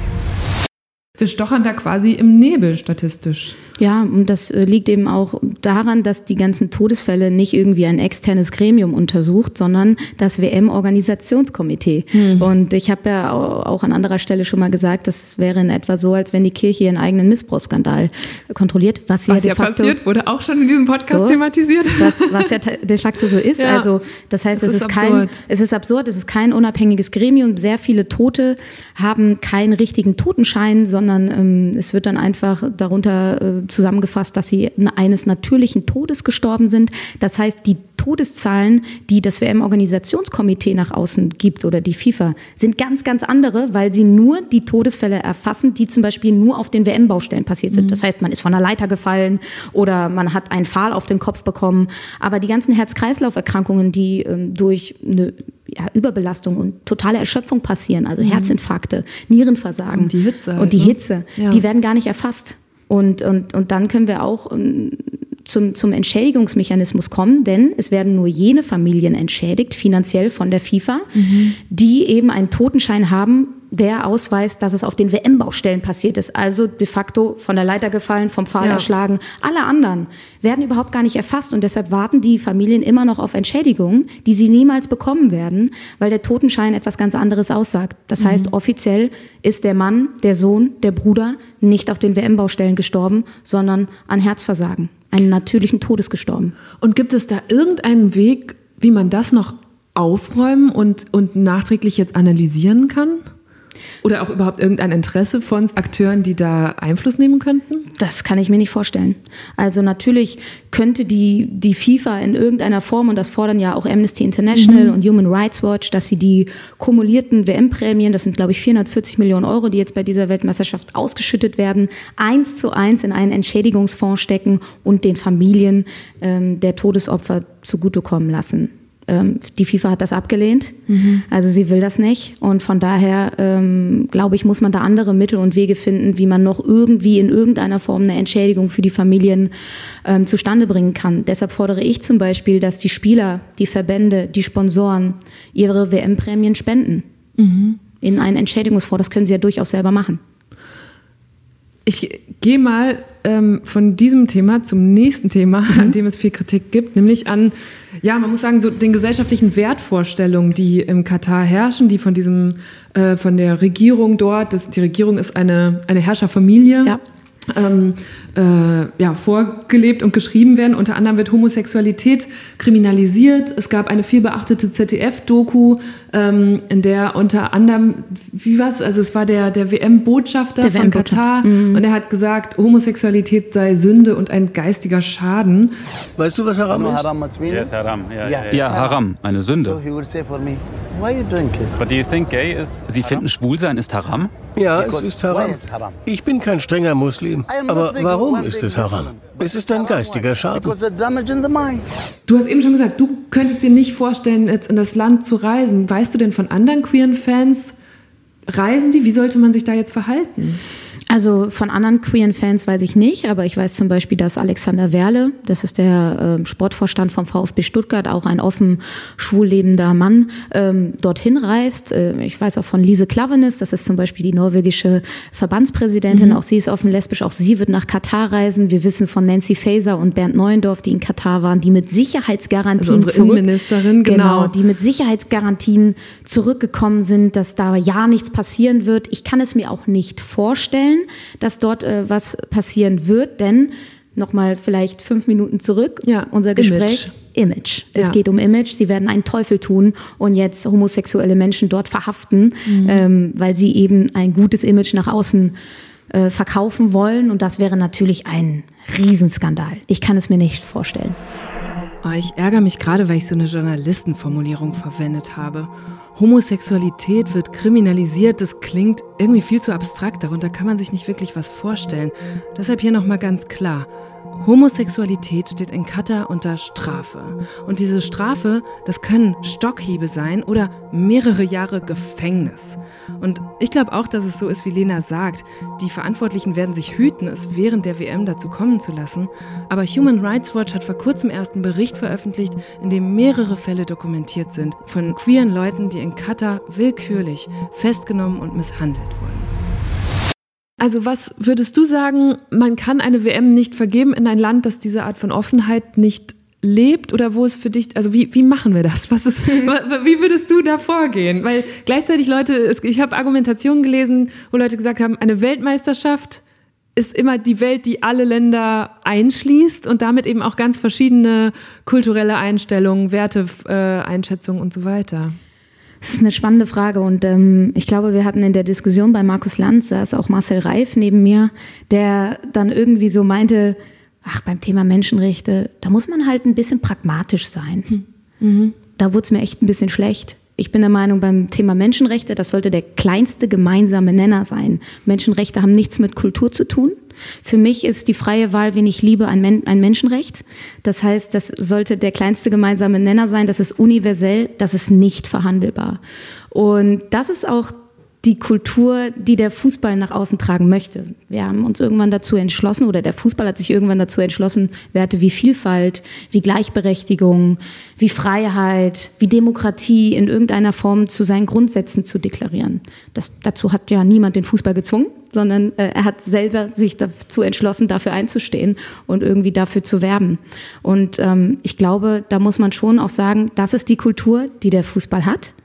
Wir stochern da quasi im Nebel statistisch. Ja, und das äh, liegt eben auch daran, dass die ganzen Todesfälle nicht irgendwie ein externes Gremium untersucht, sondern das WM-Organisationskomitee. Hm. Und ich habe ja auch an anderer Stelle schon mal gesagt, das wäre in etwa so, als wenn die Kirche ihren eigenen Missbrauchsskandal kontrolliert. Was, was ja, de facto, passiert, wurde auch schon in diesem Podcast so, thematisiert. Was, was, ja de facto so ist. Ja, also das heißt, es ist, ist kein, es ist absurd, es ist kein unabhängiges Gremium. Sehr viele Tote haben keinen richtigen Totenschein, sondern ähm, es wird dann einfach darunter äh, zusammengefasst, dass sie eines natürlichen Todes gestorben sind. Das heißt, die Todeszahlen, die das WM-Organisationskomitee nach außen gibt oder die FIFA, sind ganz, ganz andere, weil sie nur die Todesfälle erfassen, die zum Beispiel nur auf den WM-Baustellen passiert sind. Mhm. Das heißt, man ist von einer Leiter gefallen oder man hat einen Pfahl auf den Kopf bekommen. Aber die ganzen Herz-Kreislauf-Erkrankungen, die ähm, durch eine ja, Überbelastung und totale Erschöpfung passieren, also mhm. Herzinfarkte, Nierenversagen und die Hitze, und die, halt, ne? Hitze ja. die werden gar nicht erfasst. Und, und, und dann können wir auch ähm, zum, zum Entschädigungsmechanismus kommen, denn es werden nur jene Familien entschädigt, finanziell von der FIFA, mhm. die eben einen Totenschein haben, der ausweist, dass es auf den WM-Baustellen passiert ist. Also de facto von der Leiter gefallen, vom Pfahl ja. erschlagen. Alle anderen werden überhaupt gar nicht erfasst und deshalb warten die Familien immer noch auf Entschädigungen, die sie niemals bekommen werden, weil der Totenschein etwas ganz anderes aussagt. Das mhm. heißt, offiziell ist der Mann, der Sohn, der Bruder nicht auf den WM-Baustellen gestorben, sondern an Herzversagen einen natürlichen Todes gestorben. Und gibt es da irgendeinen Weg, wie man das noch aufräumen und, und nachträglich jetzt analysieren kann? Oder auch überhaupt irgendein Interesse von Akteuren, die da Einfluss nehmen könnten? Das kann ich mir nicht vorstellen. Also natürlich könnte die, die FIFA in irgendeiner Form, und das fordern ja auch Amnesty International mhm. und Human Rights Watch, dass sie die kumulierten WM-Prämien, das sind glaube ich 440 Millionen Euro, die jetzt bei dieser Weltmeisterschaft ausgeschüttet werden, eins zu eins in einen Entschädigungsfonds stecken und den Familien ähm, der Todesopfer zugutekommen lassen. Ähm, die FIFA hat das abgelehnt. Mhm. Also sie will das nicht. Und von daher, ähm, glaube ich, muss man da andere Mittel und Wege finden, wie man noch irgendwie in irgendeiner Form eine Entschädigung für die Familien ähm, zustande bringen kann. Deshalb fordere ich zum Beispiel, dass die Spieler, die Verbände, die Sponsoren ihre WM-Prämien spenden. Mhm. In einen Entschädigungsfonds. Das können sie ja durchaus selber machen. Ich gehe mal ähm, von diesem Thema zum nächsten Thema, mhm. an dem es viel Kritik gibt, nämlich an, ja, man muss sagen, so den gesellschaftlichen Wertvorstellungen, die im Katar herrschen, die von diesem, äh, von der Regierung dort, das, die Regierung ist eine, eine Herrscherfamilie. Ja ähm, äh, ja, vorgelebt und geschrieben werden. Unter anderem wird Homosexualität kriminalisiert. Es gab eine vielbeachtete ZDF-Doku, ähm, in der unter anderem, wie was? Also es war der, der WM-Botschafter von WM Katar mhm. und er hat gesagt, Homosexualität sei Sünde und ein geistiger Schaden. Weißt du, was Haram ist? Yes, Haram. Ja, ja, ja. ja Haram, eine Sünde. Sie finden Schwulsein ist Haram? Ja, es ist Haram. Ich bin kein strenger Muslim. Aber warum ist es Haram? Es ist ein geistiger Schaden. Du hast eben schon gesagt, du könntest dir nicht vorstellen, jetzt in das Land zu reisen. Weißt du denn von anderen queeren Fans, reisen die? Wie sollte man sich da jetzt verhalten? Also von anderen queeren Fans weiß ich nicht, aber ich weiß zum Beispiel, dass Alexander Werle, das ist der äh, Sportvorstand vom VfB Stuttgart, auch ein offen schwul lebender Mann, ähm, dorthin reist. Äh, ich weiß auch von Lise Klavenes, das ist zum Beispiel die norwegische Verbandspräsidentin, mhm. auch sie ist offen lesbisch, auch sie wird nach Katar reisen. Wir wissen von Nancy Faeser und Bernd Neuendorf, die in Katar waren, die mit Sicherheitsgarantien also unsere Innenministerin, genau. genau, die mit Sicherheitsgarantien zurückgekommen sind, dass da ja nichts passieren wird. Ich kann es mir auch nicht vorstellen dass dort äh, was passieren wird, denn nochmal vielleicht fünf Minuten zurück, ja, unser Gespräch. Image. Image. Es ja. geht um Image. Sie werden einen Teufel tun und jetzt homosexuelle Menschen dort verhaften, mhm. ähm, weil sie eben ein gutes Image nach außen äh, verkaufen wollen. Und das wäre natürlich ein Riesenskandal. Ich kann es mir nicht vorstellen. Oh, ich ärgere mich gerade, weil ich so eine Journalistenformulierung verwendet habe. Homosexualität wird kriminalisiert, das klingt irgendwie viel zu abstrakt, darunter kann man sich nicht wirklich was vorstellen. Deshalb hier nochmal ganz klar. Homosexualität steht in Katar unter Strafe. Und diese Strafe, das können Stockhiebe sein oder mehrere Jahre Gefängnis. Und ich glaube auch, dass es so ist, wie Lena sagt. Die Verantwortlichen werden sich hüten, es während der WM dazu kommen zu lassen. Aber Human Rights Watch hat vor kurzem erst einen Bericht veröffentlicht, in dem mehrere Fälle dokumentiert sind von queeren Leuten, die in Katar willkürlich festgenommen und misshandelt wurden. Also was würdest du sagen, man kann eine WM nicht vergeben in ein Land, das diese Art von Offenheit nicht lebt oder wo es für dich, also wie, wie machen wir das? Was ist, wie würdest du da vorgehen? Weil gleichzeitig Leute, ich habe Argumentationen gelesen, wo Leute gesagt haben, eine Weltmeisterschaft ist immer die Welt, die alle Länder einschließt und damit eben auch ganz verschiedene kulturelle Einstellungen, Werte, äh, Einschätzungen und so weiter. Das ist eine spannende Frage und ähm, ich glaube, wir hatten in der Diskussion bei Markus Lanz, da ist auch Marcel Reif neben mir, der dann irgendwie so meinte, ach, beim Thema Menschenrechte, da muss man halt ein bisschen pragmatisch sein. Hm. Mhm. Da wurde es mir echt ein bisschen schlecht. Ich bin der Meinung, beim Thema Menschenrechte, das sollte der kleinste gemeinsame Nenner sein. Menschenrechte haben nichts mit Kultur zu tun. Für mich ist die freie Wahl, wen ich liebe, ein, Men ein Menschenrecht. Das heißt, das sollte der kleinste gemeinsame Nenner sein. Das ist universell, das ist nicht verhandelbar. Und das ist auch die Kultur, die der Fußball nach außen tragen möchte. Wir haben uns irgendwann dazu entschlossen, oder der Fußball hat sich irgendwann dazu entschlossen, Werte wie Vielfalt, wie Gleichberechtigung, wie Freiheit, wie Demokratie in irgendeiner Form zu seinen Grundsätzen zu deklarieren. Das, dazu hat ja niemand den Fußball gezwungen, sondern äh, er hat selber sich dazu entschlossen, dafür einzustehen und irgendwie dafür zu werben. Und ähm, ich glaube, da muss man schon auch sagen, das ist die Kultur, die der Fußball hat.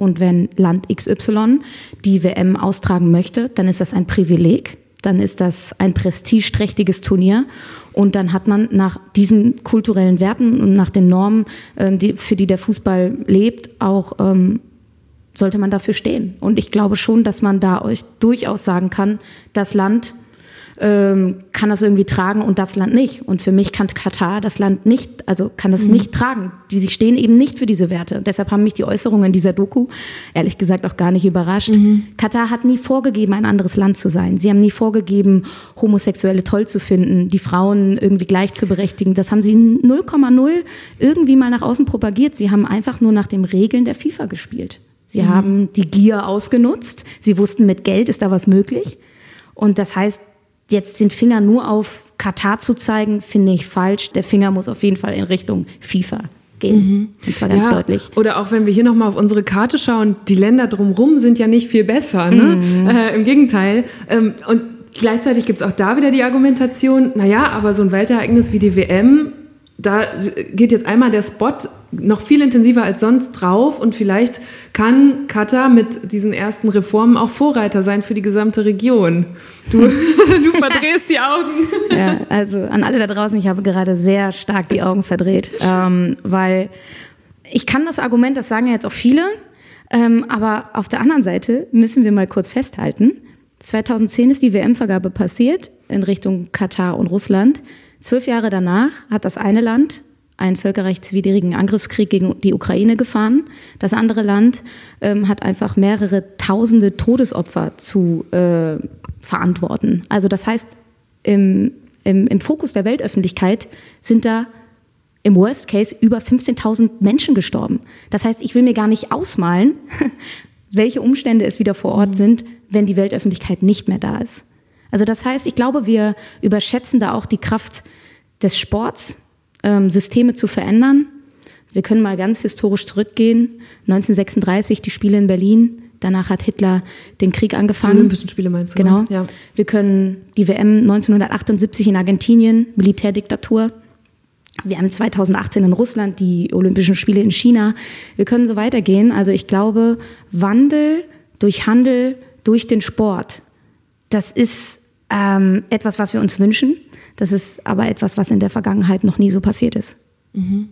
Und wenn Land XY die WM austragen möchte, dann ist das ein Privileg, dann ist das ein prestigeträchtiges Turnier und dann hat man nach diesen kulturellen Werten und nach den Normen, ähm, für die der Fußball lebt, auch ähm, sollte man dafür stehen. Und ich glaube schon, dass man da euch durchaus sagen kann, das Land ähm, kann das irgendwie tragen und das Land nicht. Und für mich kann Katar das Land nicht, also kann das mhm. nicht tragen. Sie stehen eben nicht für diese Werte. Deshalb haben mich die Äußerungen dieser Doku ehrlich gesagt auch gar nicht überrascht. Mhm. Katar hat nie vorgegeben, ein anderes Land zu sein. Sie haben nie vorgegeben, Homosexuelle toll zu finden, die Frauen irgendwie gleich zu berechtigen. Das haben sie 0,0 irgendwie mal nach außen propagiert. Sie haben einfach nur nach den Regeln der FIFA gespielt. Sie mhm. haben die Gier ausgenutzt. Sie wussten, mit Geld ist da was möglich. Und das heißt, jetzt den Finger nur auf Katar zu zeigen, finde ich falsch. Der Finger muss auf jeden Fall in Richtung FIFA gehen. Mhm. Und zwar ganz ja, deutlich. Oder auch wenn wir hier nochmal auf unsere Karte schauen, die Länder drumherum sind ja nicht viel besser. Ne? Mhm. Äh, Im Gegenteil. Ähm, und gleichzeitig gibt es auch da wieder die Argumentation, naja, aber so ein Weltereignis wie die WM da geht jetzt einmal der Spot noch viel intensiver als sonst drauf und vielleicht kann Katar mit diesen ersten Reformen auch Vorreiter sein für die gesamte Region. Du, du verdrehst die Augen. Ja, also an alle da draußen, ich habe gerade sehr stark die Augen verdreht, ähm, weil ich kann das Argument, das sagen ja jetzt auch viele, ähm, aber auf der anderen Seite müssen wir mal kurz festhalten, 2010 ist die WM-Vergabe passiert in Richtung Katar und Russland. Zwölf Jahre danach hat das eine Land einen völkerrechtswidrigen Angriffskrieg gegen die Ukraine gefahren. Das andere Land ähm, hat einfach mehrere tausende Todesopfer zu äh, verantworten. Also das heißt, im, im, im Fokus der Weltöffentlichkeit sind da im Worst Case über 15.000 Menschen gestorben. Das heißt, ich will mir gar nicht ausmalen, welche Umstände es wieder vor Ort mhm. sind, wenn die Weltöffentlichkeit nicht mehr da ist. Also das heißt, ich glaube, wir überschätzen da auch die Kraft des Sports, ähm, Systeme zu verändern. Wir können mal ganz historisch zurückgehen. 1936 die Spiele in Berlin. Danach hat Hitler den Krieg angefangen. Die Olympischen Spiele meinst du? Genau. Ja. Wir können die WM 1978 in Argentinien, Militärdiktatur. Wir haben 2018 in Russland die Olympischen Spiele in China. Wir können so weitergehen. Also ich glaube, Wandel durch Handel, durch den Sport, das ist ähm, etwas, was wir uns wünschen. Das ist aber etwas, was in der Vergangenheit noch nie so passiert ist. Mhm.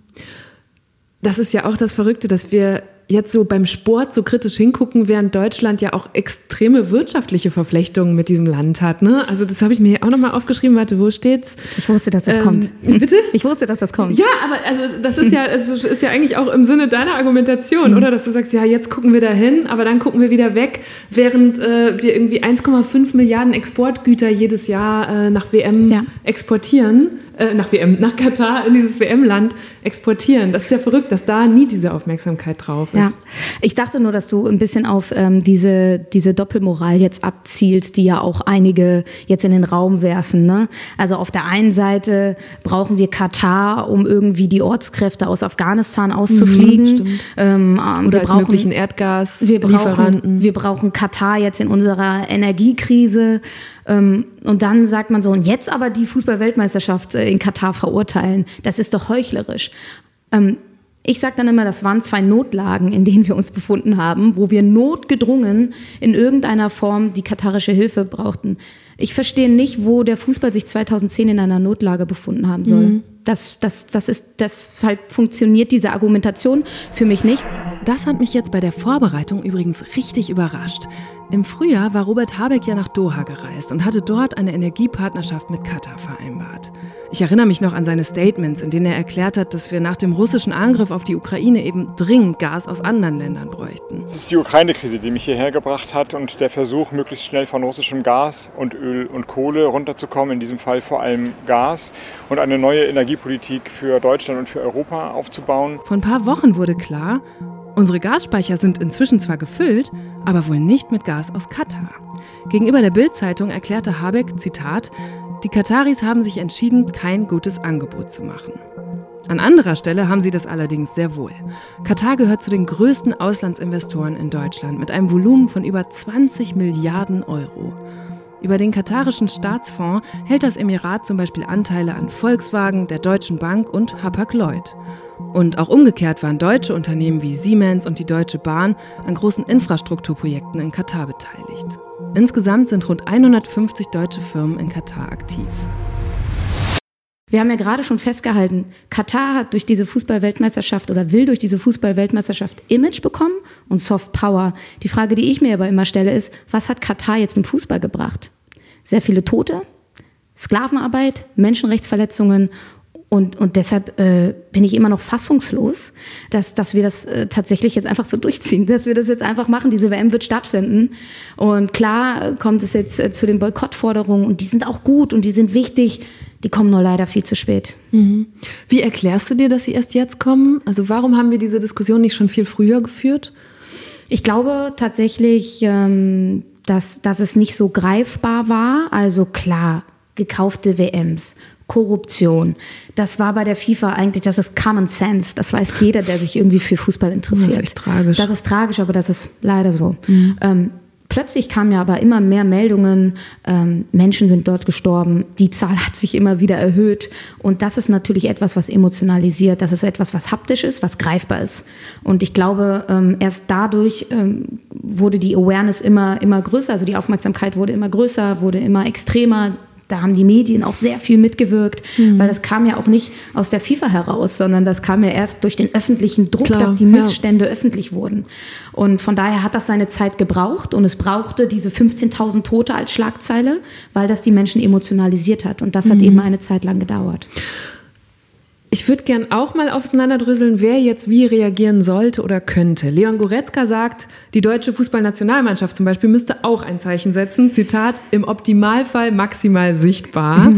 Das ist ja auch das Verrückte, dass wir jetzt so beim Sport so kritisch hingucken, während Deutschland ja auch extreme wirtschaftliche Verflechtungen mit diesem Land hat. Ne? Also das habe ich mir auch nochmal aufgeschrieben. Warte, wo steht's? Ich wusste, dass das ähm, kommt. Bitte? Ich wusste, dass das kommt. Ja, aber also das ist ja, also, ist ja eigentlich auch im Sinne deiner Argumentation, mhm. oder? Dass du sagst, ja, jetzt gucken wir da hin, aber dann gucken wir wieder weg, während äh, wir irgendwie 1,5 Milliarden Exportgüter jedes Jahr äh, nach WM ja. exportieren äh, nach WM, nach Katar in dieses WM-Land exportieren. Das ist ja verrückt, dass da nie diese Aufmerksamkeit drauf ist. Ja. Ich dachte nur, dass du ein bisschen auf ähm, diese, diese Doppelmoral jetzt abzielst, die ja auch einige jetzt in den Raum werfen. Ne? Also auf der einen Seite brauchen wir Katar, um irgendwie die Ortskräfte aus Afghanistan auszufliegen. Mhm, ähm, ähm, Oder wir brauchen, möglichen Erdgas. Wir brauchen, wir brauchen Katar jetzt in unserer Energiekrise. Ähm, und dann sagt man so, und jetzt aber die Fußball-Weltmeisterschaft äh, in Katar verurteilen, das ist doch heuchlerisch. Ähm, ich sage dann immer, das waren zwei Notlagen, in denen wir uns befunden haben, wo wir notgedrungen in irgendeiner Form die katarische Hilfe brauchten. Ich verstehe nicht, wo der Fußball sich 2010 in einer Notlage befunden haben soll. Mhm. Das, das, das ist, deshalb funktioniert diese Argumentation für mich nicht. Das hat mich jetzt bei der Vorbereitung übrigens richtig überrascht. Im Frühjahr war Robert Habeck ja nach Doha gereist und hatte dort eine Energiepartnerschaft mit Katar vereinbart. Ich erinnere mich noch an seine Statements, in denen er erklärt hat, dass wir nach dem russischen Angriff auf die Ukraine eben dringend Gas aus anderen Ländern bräuchten. Es ist die Ukraine-Krise, die mich hierher gebracht hat und der Versuch, möglichst schnell von russischem Gas und Öl und Kohle runterzukommen, in diesem Fall vor allem Gas, und eine neue Energiepolitik für Deutschland und für Europa aufzubauen. Vor ein paar Wochen wurde klar, Unsere Gasspeicher sind inzwischen zwar gefüllt, aber wohl nicht mit Gas aus Katar. Gegenüber der Bild-Zeitung erklärte Habeck, Zitat, die Kataris haben sich entschieden, kein gutes Angebot zu machen. An anderer Stelle haben sie das allerdings sehr wohl. Katar gehört zu den größten Auslandsinvestoren in Deutschland mit einem Volumen von über 20 Milliarden Euro. Über den katarischen Staatsfonds hält das Emirat zum Beispiel Anteile an Volkswagen, der Deutschen Bank und Hapag-Lloyd. Und auch umgekehrt waren deutsche Unternehmen wie Siemens und die Deutsche Bahn an großen Infrastrukturprojekten in Katar beteiligt. Insgesamt sind rund 150 deutsche Firmen in Katar aktiv. Wir haben ja gerade schon festgehalten, Katar hat durch diese Fußballweltmeisterschaft oder will durch diese Fußballweltmeisterschaft Image bekommen und Soft Power. Die Frage, die ich mir aber immer stelle, ist, was hat Katar jetzt im Fußball gebracht? Sehr viele Tote, Sklavenarbeit, Menschenrechtsverletzungen und, und deshalb äh, bin ich immer noch fassungslos, dass, dass wir das äh, tatsächlich jetzt einfach so durchziehen, dass wir das jetzt einfach machen. Diese WM wird stattfinden. Und klar kommt es jetzt äh, zu den Boykottforderungen und die sind auch gut und die sind wichtig. Die kommen nur leider viel zu spät. Mhm. Wie erklärst du dir, dass sie erst jetzt kommen? Also warum haben wir diese Diskussion nicht schon viel früher geführt? Ich glaube tatsächlich, ähm, dass, dass es nicht so greifbar war. Also klar, gekaufte WMs, Korruption. Das war bei der FIFA eigentlich, das ist Common Sense. Das weiß jeder, der sich irgendwie für Fußball interessiert. Das ist echt tragisch. Das ist tragisch, aber das ist leider so. Mhm. Ähm, plötzlich kamen ja aber immer mehr Meldungen, ähm, Menschen sind dort gestorben, die Zahl hat sich immer wieder erhöht. Und das ist natürlich etwas, was emotionalisiert, das ist etwas, was haptisch ist, was greifbar ist. Und ich glaube, ähm, erst dadurch ähm, wurde die Awareness immer, immer größer, also die Aufmerksamkeit wurde immer größer, wurde immer extremer, da haben die Medien auch sehr viel mitgewirkt, mhm. weil das kam ja auch nicht aus der FIFA heraus, sondern das kam ja erst durch den öffentlichen Druck, Klar, dass die Missstände ja. öffentlich wurden. Und von daher hat das seine Zeit gebraucht und es brauchte diese 15.000 Tote als Schlagzeile, weil das die Menschen emotionalisiert hat. Und das mhm. hat eben eine Zeit lang gedauert. Ich würde gern auch mal auseinanderdrüsseln, wer jetzt wie reagieren sollte oder könnte. Leon Goretzka sagt, die deutsche Fußballnationalmannschaft zum Beispiel müsste auch ein Zeichen setzen. Zitat, im Optimalfall maximal sichtbar.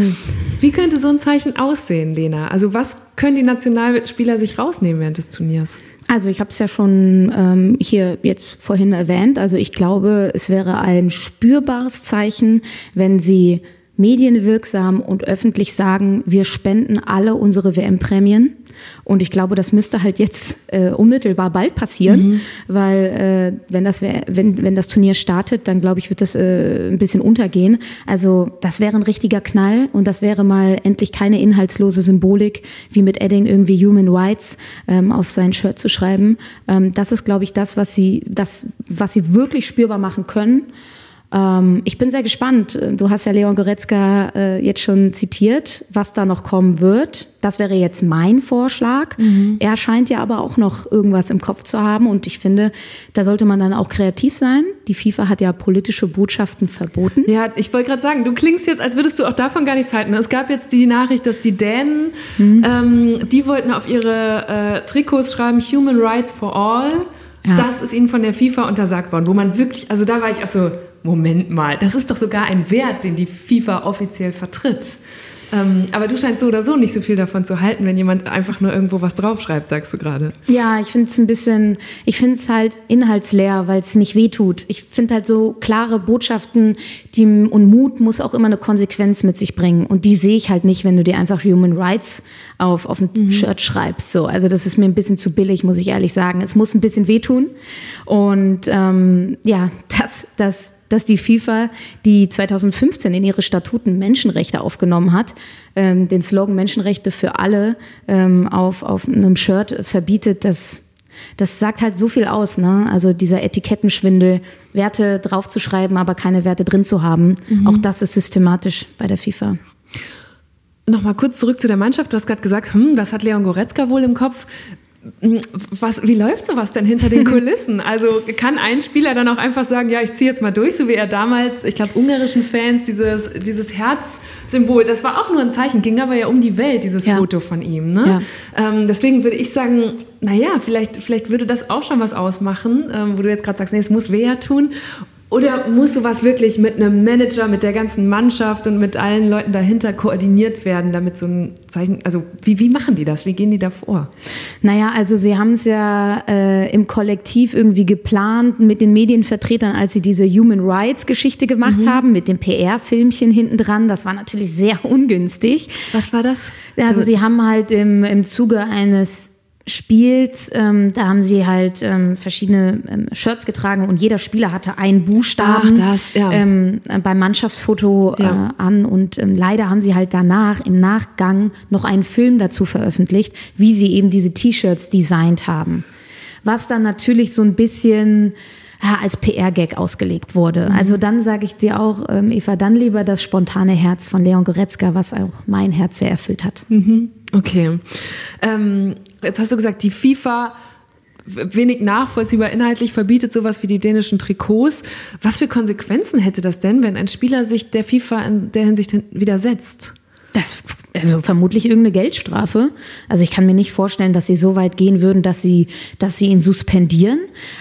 Wie könnte so ein Zeichen aussehen, Lena? Also was können die Nationalspieler sich rausnehmen während des Turniers? Also ich habe es ja schon ähm, hier jetzt vorhin erwähnt. Also ich glaube, es wäre ein spürbares Zeichen, wenn sie medienwirksam und öffentlich sagen, wir spenden alle unsere WM-Prämien. Und ich glaube, das müsste halt jetzt äh, unmittelbar bald passieren, mhm. weil äh, wenn, das wenn, wenn das Turnier startet, dann glaube ich, wird das äh, ein bisschen untergehen. Also das wäre ein richtiger Knall und das wäre mal endlich keine inhaltslose Symbolik, wie mit Edding irgendwie Human Rights ähm, auf sein Shirt zu schreiben. Ähm, das ist, glaube ich, das, was sie, das, was sie wirklich spürbar machen können. Ähm, ich bin sehr gespannt. Du hast ja Leon Goretzka äh, jetzt schon zitiert, was da noch kommen wird. Das wäre jetzt mein Vorschlag. Mhm. Er scheint ja aber auch noch irgendwas im Kopf zu haben und ich finde, da sollte man dann auch kreativ sein. Die FIFA hat ja politische Botschaften verboten. Ja, ich wollte gerade sagen, du klingst jetzt, als würdest du auch davon gar nichts halten. Es gab jetzt die Nachricht, dass die Dänen, mhm. ähm, die wollten auf ihre äh, Trikots schreiben Human Rights for All. Ja. Das ist ihnen von der FIFA untersagt worden, wo man wirklich, also da war ich auch so, Moment mal, das ist doch sogar ein Wert, den die FIFA offiziell vertritt. Ähm, aber du scheinst so oder so nicht so viel davon zu halten, wenn jemand einfach nur irgendwo was draufschreibt, sagst du gerade. Ja, ich finde es ein bisschen, ich finde es halt inhaltsleer, weil es nicht wehtut. Ich finde halt so klare Botschaften die, und Mut muss auch immer eine Konsequenz mit sich bringen. Und die sehe ich halt nicht, wenn du dir einfach Human Rights auf, auf ein mhm. Shirt schreibst. So. Also das ist mir ein bisschen zu billig, muss ich ehrlich sagen. Es muss ein bisschen wehtun. Und ähm, ja, das, das dass die FIFA, die 2015 in ihre Statuten Menschenrechte aufgenommen hat, ähm, den Slogan Menschenrechte für alle ähm, auf, auf einem Shirt verbietet, das, das sagt halt so viel aus. Ne? Also dieser Etikettenschwindel, Werte draufzuschreiben, aber keine Werte drin zu haben, mhm. auch das ist systematisch bei der FIFA. Nochmal kurz zurück zu der Mannschaft. Du hast gerade gesagt, hm, was hat Leon Goretzka wohl im Kopf? Was, wie läuft sowas denn hinter den Kulissen? Also kann ein Spieler dann auch einfach sagen, ja, ich ziehe jetzt mal durch, so wie er damals, ich glaube, ungarischen Fans, dieses, dieses Herzsymbol, das war auch nur ein Zeichen, ging aber ja um die Welt, dieses ja. Foto von ihm. Ne? Ja. Ähm, deswegen würde ich sagen, naja, vielleicht, vielleicht würde das auch schon was ausmachen, ähm, wo du jetzt gerade sagst, nee, es muss weh tun. Oder muss sowas wirklich mit einem Manager, mit der ganzen Mannschaft und mit allen Leuten dahinter koordiniert werden, damit so ein Zeichen, also wie, wie machen die das? Wie gehen die da vor? Naja, also sie haben es ja äh, im Kollektiv irgendwie geplant mit den Medienvertretern, als sie diese Human Rights Geschichte gemacht mhm. haben, mit dem PR-Filmchen hinten dran. Das war natürlich sehr ungünstig. Was war das? Also sie haben halt im, im Zuge eines spielt, ähm, da haben sie halt ähm, verschiedene ähm, Shirts getragen und jeder Spieler hatte einen Buchstaben Ach, das, ja. ähm, beim Mannschaftsfoto äh, ja. an und ähm, leider haben sie halt danach im Nachgang noch einen Film dazu veröffentlicht, wie sie eben diese T-Shirts designt haben. Was dann natürlich so ein bisschen ja, als PR-Gag ausgelegt wurde. Mhm. Also dann sage ich dir auch, ähm, Eva, dann lieber das spontane Herz von Leon Goretzka, was auch mein Herz sehr erfüllt hat. Mhm. Okay. Ähm, jetzt hast du gesagt, die FIFA wenig nachvollziehbar inhaltlich verbietet sowas wie die dänischen Trikots. Was für Konsequenzen hätte das denn, wenn ein Spieler sich der FIFA in der Hinsicht widersetzt? Das, also vermutlich irgendeine Geldstrafe. Also ich kann mir nicht vorstellen, dass sie so weit gehen würden, dass sie, dass sie ihn suspendieren.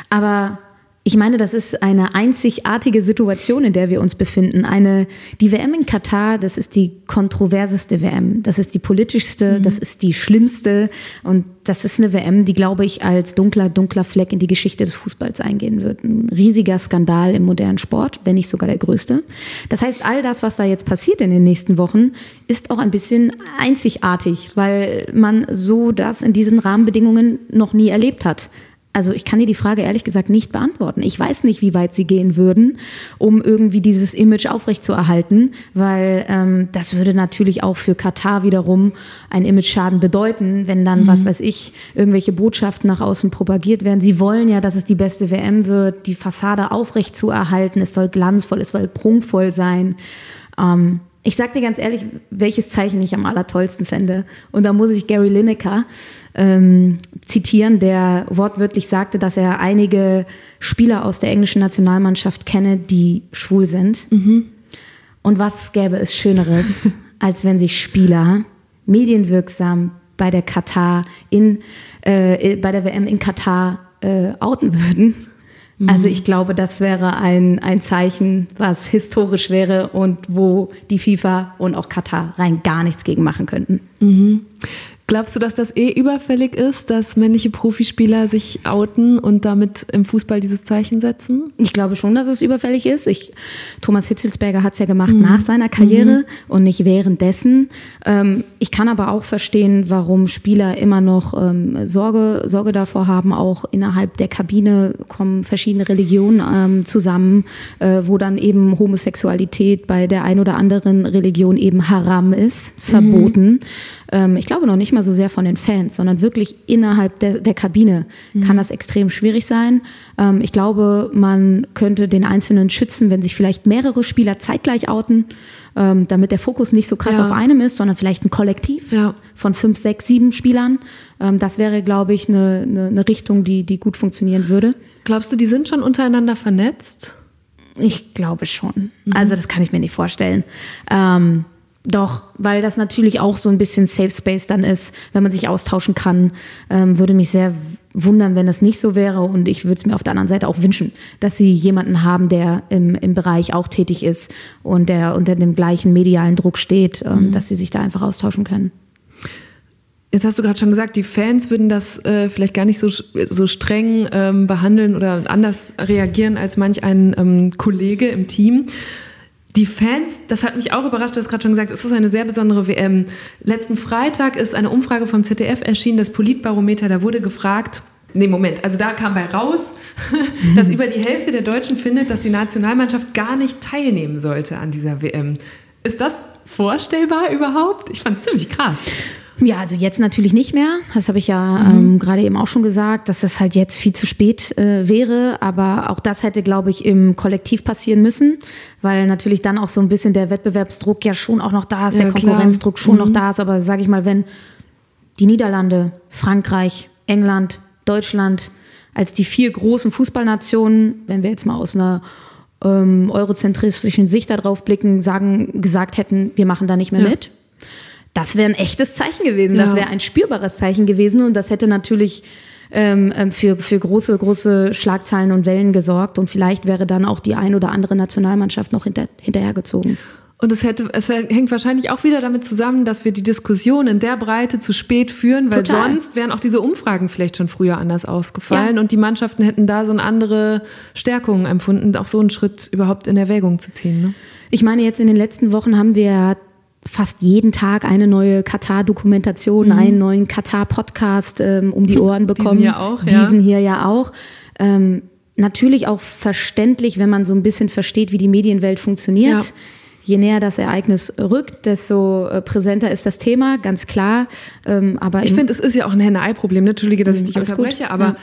Aber ich meine, das ist eine einzigartige Situation, in der wir uns befinden. Eine, die WM in Katar, das ist die kontroverseste WM. Das ist die politischste, mhm. das ist die schlimmste. Und das ist eine WM, die, glaube ich, als dunkler, dunkler Fleck in die Geschichte des Fußballs eingehen wird. Ein riesiger Skandal im modernen Sport, wenn nicht sogar der größte. Das heißt, all das, was da jetzt passiert in den nächsten Wochen, ist auch ein bisschen einzigartig, weil man so das in diesen Rahmenbedingungen noch nie erlebt hat. Also ich kann dir die Frage ehrlich gesagt nicht beantworten. Ich weiß nicht, wie weit sie gehen würden, um irgendwie dieses Image aufrechtzuerhalten, weil ähm, das würde natürlich auch für Katar wiederum ein Image-Schaden bedeuten, wenn dann, mhm. was weiß ich, irgendwelche Botschaften nach außen propagiert werden. Sie wollen ja, dass es die beste WM wird, die Fassade aufrechtzuerhalten. Es soll glanzvoll, es soll prunkvoll sein. Ähm, ich sag dir ganz ehrlich, welches Zeichen ich am allertollsten fände. Und da muss ich Gary Lineker ähm, zitieren, der wortwörtlich sagte, dass er einige Spieler aus der englischen Nationalmannschaft kenne, die schwul sind. Mhm. Und was gäbe es Schöneres, als wenn sich Spieler medienwirksam, bei der Katar in, äh, bei der WM in Katar äh, outen würden. Mhm. Also ich glaube, das wäre ein, ein Zeichen, was historisch wäre und wo die FIFA und auch Katar rein gar nichts gegen machen könnten. Mhm. Glaubst du, dass das eh überfällig ist, dass männliche Profispieler sich outen und damit im Fußball dieses Zeichen setzen? Ich glaube schon, dass es überfällig ist. Ich, Thomas Hitzelsberger hat es ja gemacht mhm. nach seiner Karriere mhm. und nicht währenddessen. Ähm, ich kann aber auch verstehen, warum Spieler immer noch ähm, Sorge, Sorge davor haben. Auch innerhalb der Kabine kommen verschiedene Religionen ähm, zusammen, äh, wo dann eben Homosexualität bei der ein oder anderen Religion eben haram ist, verboten. Mhm ähm, ich glaube noch nicht mal so sehr von den Fans, sondern wirklich innerhalb der, der Kabine mhm. kann das extrem schwierig sein. Ähm, ich glaube, man könnte den Einzelnen schützen, wenn sich vielleicht mehrere Spieler zeitgleich outen, ähm, damit der Fokus nicht so krass ja. auf einem ist, sondern vielleicht ein Kollektiv ja. von fünf, sechs, sieben Spielern. Ähm, das wäre, glaube ich, eine, eine, eine Richtung, die, die gut funktionieren würde. Glaubst du, die sind schon untereinander vernetzt? Ich glaube schon. Mhm. Also das kann ich mir nicht vorstellen. Ähm, doch, weil das natürlich auch so ein bisschen Safe Space dann ist, wenn man sich austauschen kann. Ähm, würde mich sehr wundern, wenn das nicht so wäre. Und ich würde es mir auf der anderen Seite auch wünschen, dass sie jemanden haben, der im, im Bereich auch tätig ist und der unter dem gleichen medialen Druck steht, ähm, mhm. dass sie sich da einfach austauschen können. Jetzt hast du gerade schon gesagt, die Fans würden das äh, vielleicht gar nicht so, so streng ähm, behandeln oder anders reagieren als manch ein ähm, Kollege im Team die Fans, das hat mich auch überrascht, du hast gerade schon gesagt, es ist eine sehr besondere WM. Letzten Freitag ist eine Umfrage vom ZDF erschienen, das Politbarometer, da wurde gefragt, nee, Moment, also da kam bei raus, dass über die Hälfte der Deutschen findet, dass die Nationalmannschaft gar nicht teilnehmen sollte an dieser WM. Ist das vorstellbar überhaupt? Ich fand es ziemlich krass. Ja, also jetzt natürlich nicht mehr. Das habe ich ja mhm. ähm, gerade eben auch schon gesagt, dass das halt jetzt viel zu spät äh, wäre. Aber auch das hätte, glaube ich, im Kollektiv passieren müssen, weil natürlich dann auch so ein bisschen der Wettbewerbsdruck ja schon auch noch da ist, ja, der Konkurrenzdruck klar. schon mhm. noch da ist. Aber sage ich mal, wenn die Niederlande, Frankreich, England, Deutschland als die vier großen Fußballnationen, wenn wir jetzt mal aus einer ähm, eurozentristischen Sicht darauf blicken, sagen, gesagt hätten, wir machen da nicht mehr ja. mit das wäre ein echtes Zeichen gewesen. Ja. Das wäre ein spürbares Zeichen gewesen und das hätte natürlich ähm, ähm, für, für große, große Schlagzeilen und Wellen gesorgt und vielleicht wäre dann auch die ein oder andere Nationalmannschaft noch hinter, hinterhergezogen. Und es hätte, es hängt wahrscheinlich auch wieder damit zusammen, dass wir die Diskussion in der Breite zu spät führen, weil Total. sonst wären auch diese Umfragen vielleicht schon früher anders ausgefallen ja. und die Mannschaften hätten da so eine andere Stärkung empfunden, auch so einen Schritt überhaupt in Erwägung zu ziehen. Ne? Ich meine, jetzt in den letzten Wochen haben wir fast jeden Tag eine neue Katar-Dokumentation, mhm. einen neuen Katar-Podcast ähm, um die Ohren bekommen. Diesen hier auch. Ja. Diesen hier ja auch. Ähm, natürlich auch verständlich, wenn man so ein bisschen versteht, wie die Medienwelt funktioniert. Ja. Je näher das Ereignis rückt, desto äh, präsenter ist das Thema, ganz klar. Ähm, aber ich finde, es ist ja auch ein Henne-Ei-Problem. Entschuldige, dass ich dich unterbreche, gut. aber ja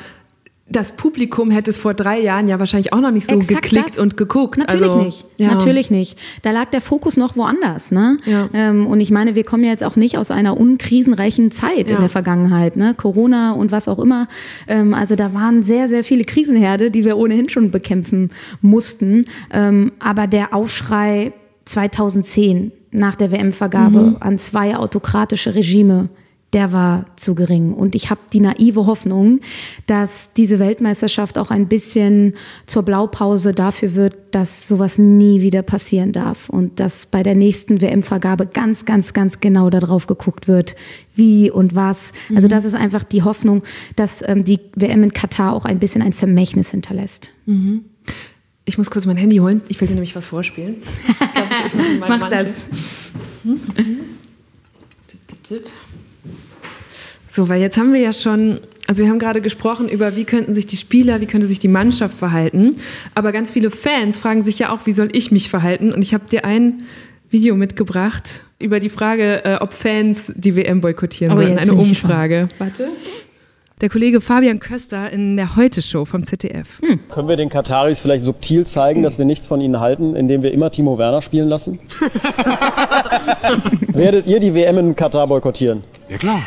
das Publikum hätte es vor drei Jahren ja wahrscheinlich auch noch nicht so Exakt geklickt das. und geguckt. Natürlich also, nicht. Ja. Natürlich nicht. Da lag der Fokus noch woanders. Ne? Ja. Ähm, und ich meine, wir kommen ja jetzt auch nicht aus einer unkrisenreichen Zeit ja. in der Vergangenheit. Ne? Corona und was auch immer. Ähm, also da waren sehr, sehr viele Krisenherde, die wir ohnehin schon bekämpfen mussten. Ähm, aber der Aufschrei 2010 nach der WM-Vergabe mhm. an zwei autokratische Regime, der war zu gering. Und ich habe die naive Hoffnung, dass diese Weltmeisterschaft auch ein bisschen zur Blaupause dafür wird, dass sowas nie wieder passieren darf und dass bei der nächsten WM-Vergabe ganz, ganz, ganz genau darauf geguckt wird, wie und was. Also mhm. das ist einfach die Hoffnung, dass ähm, die WM in Katar auch ein bisschen ein Vermächtnis hinterlässt. Mhm. Ich muss kurz mein Handy holen. Ich will dir nämlich was vorspielen. Ich meinem Mach Mantel. das. Mhm. Tipp, tipp, tipp. So, weil jetzt haben wir ja schon, also wir haben gerade gesprochen über, wie könnten sich die Spieler, wie könnte sich die Mannschaft verhalten. Aber ganz viele Fans fragen sich ja auch, wie soll ich mich verhalten? Und ich habe dir ein Video mitgebracht über die Frage, äh, ob Fans die WM boykottieren oh, sollen. Eine Umfrage. Warte. Der Kollege Fabian Köster in der Heute-Show vom ZDF. Hm. Können wir den Kataris vielleicht subtil zeigen, dass wir nichts von ihnen halten, indem wir immer Timo Werner spielen lassen? Werdet ihr die WM in Katar boykottieren? Ja klar.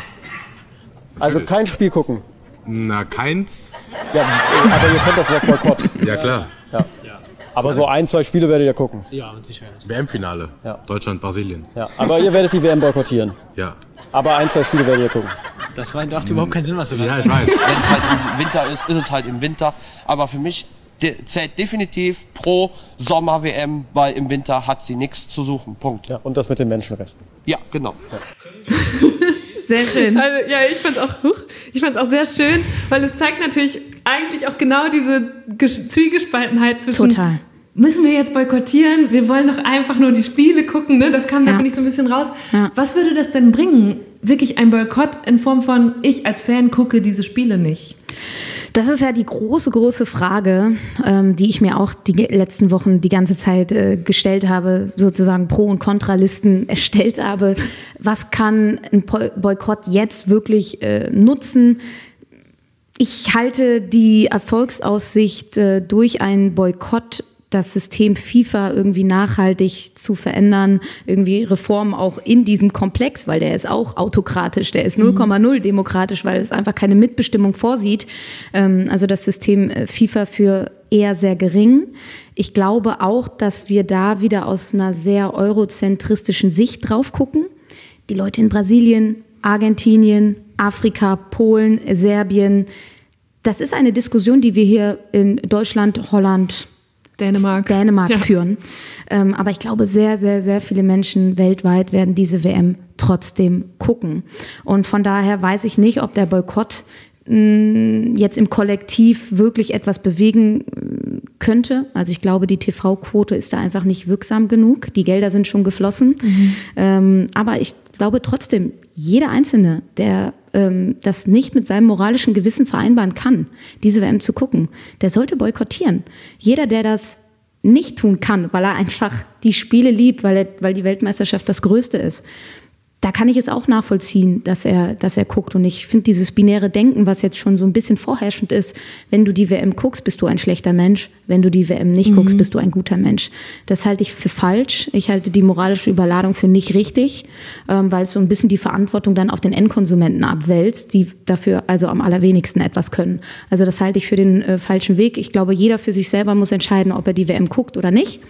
Also kein Spiel gucken. Na, keins. Ja, aber ihr kennt das Wort Boykott. Ja, klar. Ja. Aber so ein, zwei Spiele werdet ihr gucken. Ja, mit Sicherheit. WM-Finale. Ja. Deutschland, Brasilien. Ja. Aber ihr werdet die WM boykottieren. Ja. Aber ein, zwei Spiele werdet ihr gucken. Das macht überhaupt keinen Sinn, was du Ja, ich weiß. Wenn es halt im Winter ist, ist es halt im Winter. Aber für mich de zählt definitiv pro Sommer-WM, weil im Winter hat sie nichts zu suchen. Punkt. Ja, und das mit den Menschenrechten. Ja, genau. Sehr schön. Also, ja, ich fand es auch, ich fand's auch sehr schön, weil es zeigt natürlich eigentlich auch genau diese Zwiegespaltenheit zwischen. Total. Müssen wir jetzt boykottieren? Wir wollen doch einfach nur die Spiele gucken. Ne? Das kam da, Ja. finde ich, so ein bisschen raus. Ja. Was würde das denn bringen? Wirklich ein Boykott in Form von, ich als Fan gucke diese Spiele nicht. Das ist ja die große, große Frage, ähm, die ich mir auch die letzten Wochen die ganze Zeit äh, gestellt habe, sozusagen Pro- und Kontralisten erstellt habe. Was kann ein Boykott jetzt wirklich äh, nutzen? Ich halte die Erfolgsaussicht äh, durch einen Boykott das System FIFA irgendwie nachhaltig zu verändern, irgendwie Reformen auch in diesem Komplex, weil der ist auch autokratisch, der ist 0,0 demokratisch, weil es einfach keine Mitbestimmung vorsieht. Ähm, also das System äh, FIFA für eher sehr gering. Ich glaube auch, dass wir da wieder aus einer sehr eurozentristischen Sicht drauf gucken. Die Leute in Brasilien, Argentinien, Afrika, Polen, Serbien, das ist eine Diskussion, die wir hier in Deutschland, Holland, Dänemark. Dänemark Ja. führen. Ähm, aber ich glaube, sehr, sehr, sehr viele Menschen weltweit werden diese WM trotzdem gucken. Und von daher weiß ich nicht, ob der Boykott jetzt im Kollektiv wirklich etwas bewegen äh, könnte. Also ich glaube, die TV-Quote ist da einfach nicht wirksam genug. Die Gelder sind schon geflossen. Ähm, aber ich glaube trotzdem, jeder Einzelne, der ähm, das nicht mit seinem moralischen Gewissen vereinbaren kann, diese WM zu gucken, der sollte boykottieren. Jeder, der das nicht tun kann, weil er einfach die Spiele liebt, weil, er, weil die Weltmeisterschaft das Größte ist, da kann ich es auch nachvollziehen, dass er, dass er guckt. Und ich finde dieses binäre Denken, was jetzt schon so ein bisschen vorherrschend ist, wenn du die WM guckst, bist du ein schlechter Mensch. Wenn du die WM nicht guckst, bist du ein guter Mensch. Das halte ich für falsch. Ich halte die moralische Überladung für nicht richtig, ähm, weil es so ein bisschen die Verantwortung dann auf den Endkonsumenten abwälzt, die dafür also am allerwenigsten etwas können. Also das halte ich für den äh, falschen Weg. Ich glaube, jeder für sich selber muss entscheiden, ob er die WM guckt oder nicht.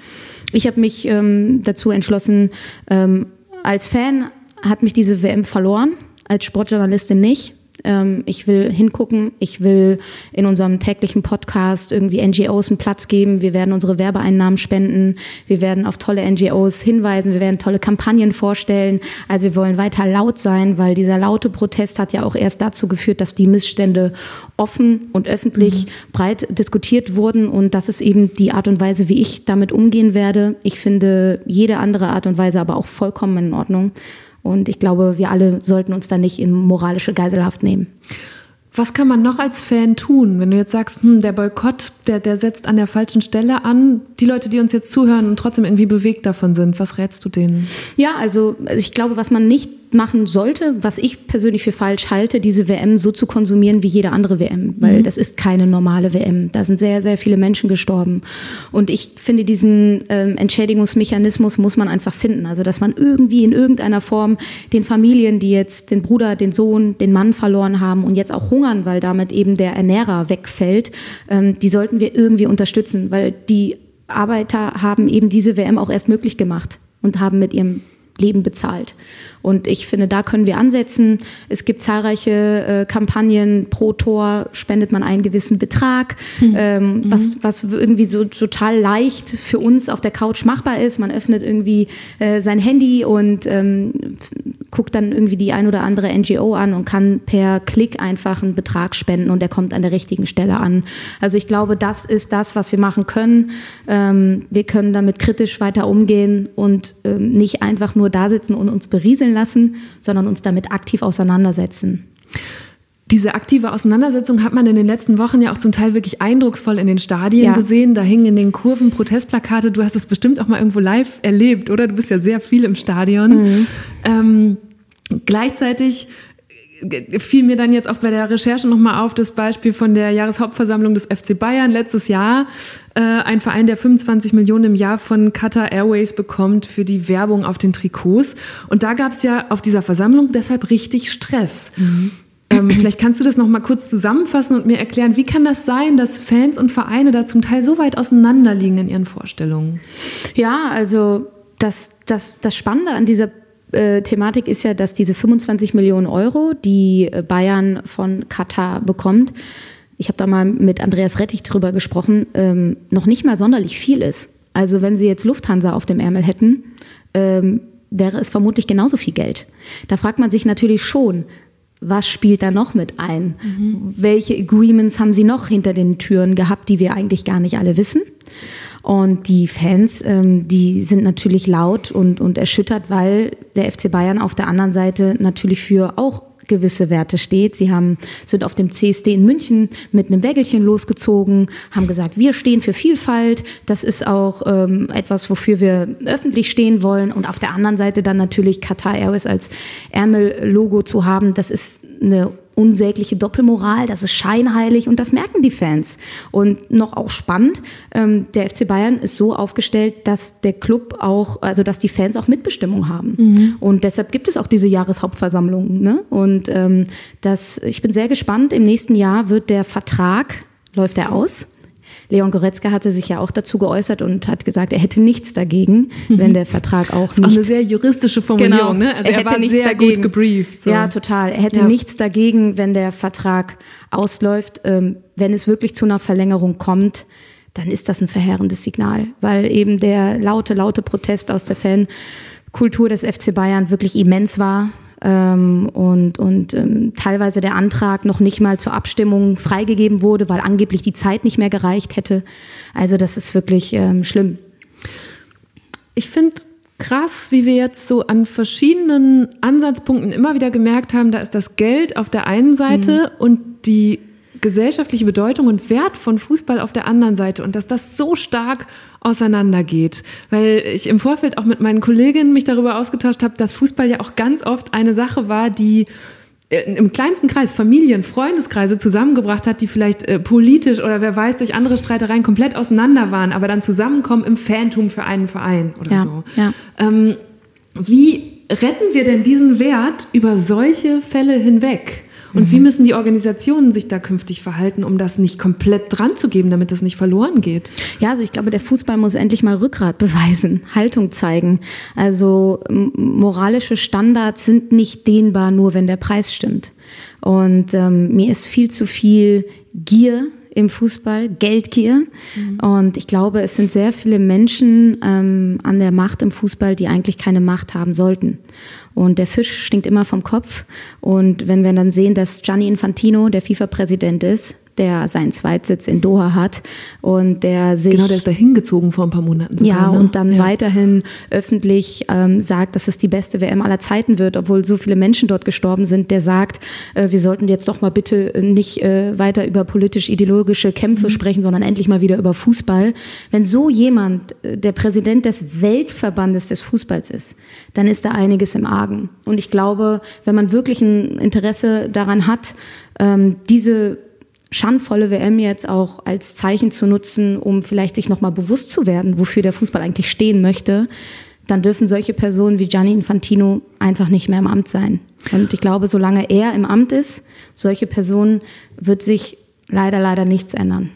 Ich habe mich ähm, dazu entschlossen, ähm, als Fan hat mich diese WM verloren, als Sportjournalistin nicht. Ähm, ich will hingucken, ich will in unserem täglichen Podcast irgendwie NGOs einen Platz geben. Wir werden unsere Werbeeinnahmen spenden, wir werden auf tolle NGOs hinweisen, wir werden tolle Kampagnen vorstellen. Also wir wollen weiter laut sein, weil dieser laute Protest hat ja auch erst dazu geführt, dass die Missstände offen und öffentlich breit diskutiert wurden. Und das ist eben die Art und Weise, wie ich damit umgehen werde. Ich finde jede andere Art und Weise aber auch vollkommen in Ordnung. Und ich glaube, wir alle sollten uns da nicht in moralische Geiselhaft nehmen. Was kann man noch als Fan tun, wenn du jetzt sagst, hm, der Boykott, der, der setzt an der falschen Stelle an? Die Leute, die uns jetzt zuhören und trotzdem irgendwie bewegt davon sind, was rätst du denen? Ja, also ich glaube, was man nicht machen sollte, was ich persönlich für falsch halte, diese WM so zu konsumieren wie jede andere WM, weil das ist keine normale WM. Da sind sehr, sehr viele Menschen gestorben. Und ich finde, diesen ähm, Entschädigungsmechanismus muss man einfach finden. Also, dass man irgendwie in irgendeiner Form den Familien, die jetzt den Bruder, den Sohn, den Mann verloren haben und jetzt auch hungern, weil damit eben der Ernährer wegfällt, ähm, die sollten wir irgendwie unterstützen, weil die Arbeiter haben eben diese WM auch erst möglich gemacht und haben mit ihrem Leben bezahlt. Und ich finde, da können wir ansetzen. Es gibt zahlreiche äh, Kampagnen. Pro Tor spendet man einen gewissen Betrag, ähm, was, was irgendwie so total leicht für uns auf der Couch machbar ist. Man öffnet irgendwie äh, sein Handy und ähm, guckt dann irgendwie die ein oder andere NGO an und kann per Klick einfach einen Betrag spenden und der kommt an der richtigen Stelle an. Also ich glaube, das ist das, was wir machen können. Ähm, wir können damit kritisch weiter umgehen und ähm, nicht einfach nur da sitzen und uns berieseln lassen, sondern uns damit aktiv auseinandersetzen. Diese aktive Auseinandersetzung hat man in den letzten Wochen ja auch zum Teil wirklich eindrucksvoll in den Stadien Ja. gesehen. Da hingen in den Kurven Protestplakate. Du hast es bestimmt auch mal irgendwo live erlebt, oder? Du bist ja sehr viel im Stadion. Ähm, gleichzeitig fiel mir dann jetzt auch bei der Recherche nochmal auf das Beispiel von der Jahreshauptversammlung des FC Bayern letztes Jahr. Äh, ein Verein, der 25 Millionen im Jahr von Qatar Airways bekommt für die Werbung auf den Trikots. Und da gab es ja auf dieser Versammlung deshalb richtig Stress. Ähm, vielleicht kannst du das noch mal kurz zusammenfassen und mir erklären, wie kann das sein, dass Fans und Vereine da zum Teil so weit auseinanderliegen in ihren Vorstellungen? Ja, also das, das, das Spannende an dieser äh, Thematik ist ja, dass diese 25 Millionen Euro, die äh, Bayern von Katar bekommt, ich habe da mal mit Andreas Rettich drüber gesprochen, ähm, noch nicht mal sonderlich viel ist. Also wenn sie jetzt Lufthansa auf dem Ärmel hätten, ähm, wäre es vermutlich genauso viel Geld. Da fragt man sich natürlich schon, was spielt da noch mit ein? Mhm. Welche Agreements haben sie noch hinter den Türen gehabt, die wir eigentlich gar nicht alle wissen? Und die Fans, ähm, die sind natürlich laut und, und erschüttert, weil der FC Bayern auf der anderen Seite natürlich für auch gewisse Werte steht. Sie haben, sind auf dem CSD in München mit einem Wägelchen losgezogen, haben gesagt, wir stehen für Vielfalt. Das ist auch ähm, etwas, wofür wir öffentlich stehen wollen. Und auf der anderen Seite dann natürlich Qatar Airways als Ärmel-Logo zu haben. Das ist eine unsägliche Doppelmoral, das ist scheinheilig und das merken die Fans. Und noch auch spannend, ähm, der FC Bayern ist so aufgestellt, dass der Club auch, also dass die Fans auch Mitbestimmung haben. Mhm. Und deshalb gibt es auch diese Jahreshauptversammlung. Ne? Und ähm, das, ich bin sehr gespannt. Im nächsten Jahr wird der Vertrag, läuft er aus? Leon Goretzka hatte sich ja auch dazu geäußert und hat gesagt, er hätte nichts dagegen, mhm. wenn der Vertrag auch das nicht. Auch eine sehr juristische Formulierung, genau, ne? Also er, er war sehr dagegen. gut gebrieft. So. Ja, total. Er hätte ja. nichts dagegen, wenn der Vertrag ausläuft. Ähm, wenn es wirklich zu einer Verlängerung kommt, dann ist das ein verheerendes Signal, weil eben der laute, laute Protest aus der Fankultur des FC Bayern wirklich immens war ähm, und, und ähm, teilweise der Antrag noch nicht mal zur Abstimmung freigegeben wurde, weil angeblich die Zeit nicht mehr gereicht hätte. Also das ist wirklich ähm, schlimm. Ich finde krass, wie wir jetzt so an verschiedenen Ansatzpunkten immer wieder gemerkt haben, da ist das Geld auf der einen Seite mhm. und die gesellschaftliche Bedeutung und Wert von Fußball auf der anderen Seite und dass das so stark auseinandergeht. Weil ich im Vorfeld auch mit meinen Kolleginnen mich darüber ausgetauscht habe, dass Fußball ja auch ganz oft eine Sache war, die äh, im kleinsten Kreis Familien, Freundeskreise zusammengebracht hat, die vielleicht äh, politisch oder wer weiß durch andere Streitereien komplett auseinander waren, aber dann zusammenkommen im Phantom für einen Verein oder ja, so. Ja. Ähm, wie retten wir denn diesen Wert über solche Fälle hinweg? Und mhm. wie müssen die Organisationen sich da künftig verhalten, um das nicht komplett dran zu geben, damit das nicht verloren geht? Ja, also ich glaube, der Fußball muss endlich mal Rückgrat beweisen, Haltung zeigen. Also moralische Standards sind nicht dehnbar, nur wenn der Preis stimmt. Und ähm, mir ist viel zu viel Gier im Fußball, Geldgier. Mhm. Und ich glaube, es sind sehr viele Menschen ähm, an der Macht im Fußball, die eigentlich keine Macht haben sollten. Und der Fisch stinkt immer vom Kopf. Und wenn wir dann sehen, dass Gianni Infantino der FIFA-Präsident ist, der seinen Zweitsitz in Doha hat und der sich genau der ist da hingezogen vor ein paar Monaten sogar, ja ne? und dann ja. weiterhin öffentlich ähm, sagt, dass es die beste WM aller Zeiten wird, obwohl so viele Menschen dort gestorben sind, der sagt, äh, wir sollten jetzt doch mal bitte nicht äh, weiter über politisch-ideologische Kämpfe mhm. sprechen, sondern endlich mal wieder über Fußball. Wenn so jemand äh, der Präsident des Weltverbandes des Fußballs ist, dann ist da einiges im Argen. Und ich glaube, wenn man wirklich ein Interesse daran hat, ähm, diese schandvolle WM jetzt auch als Zeichen zu nutzen, um vielleicht sich nochmal bewusst zu werden, wofür der Fußball eigentlich stehen möchte, dann dürfen solche Personen wie Gianni Infantino einfach nicht mehr im Amt sein. Und ich glaube, solange er im Amt ist, solche Personen, wird sich leider, leider nichts ändern.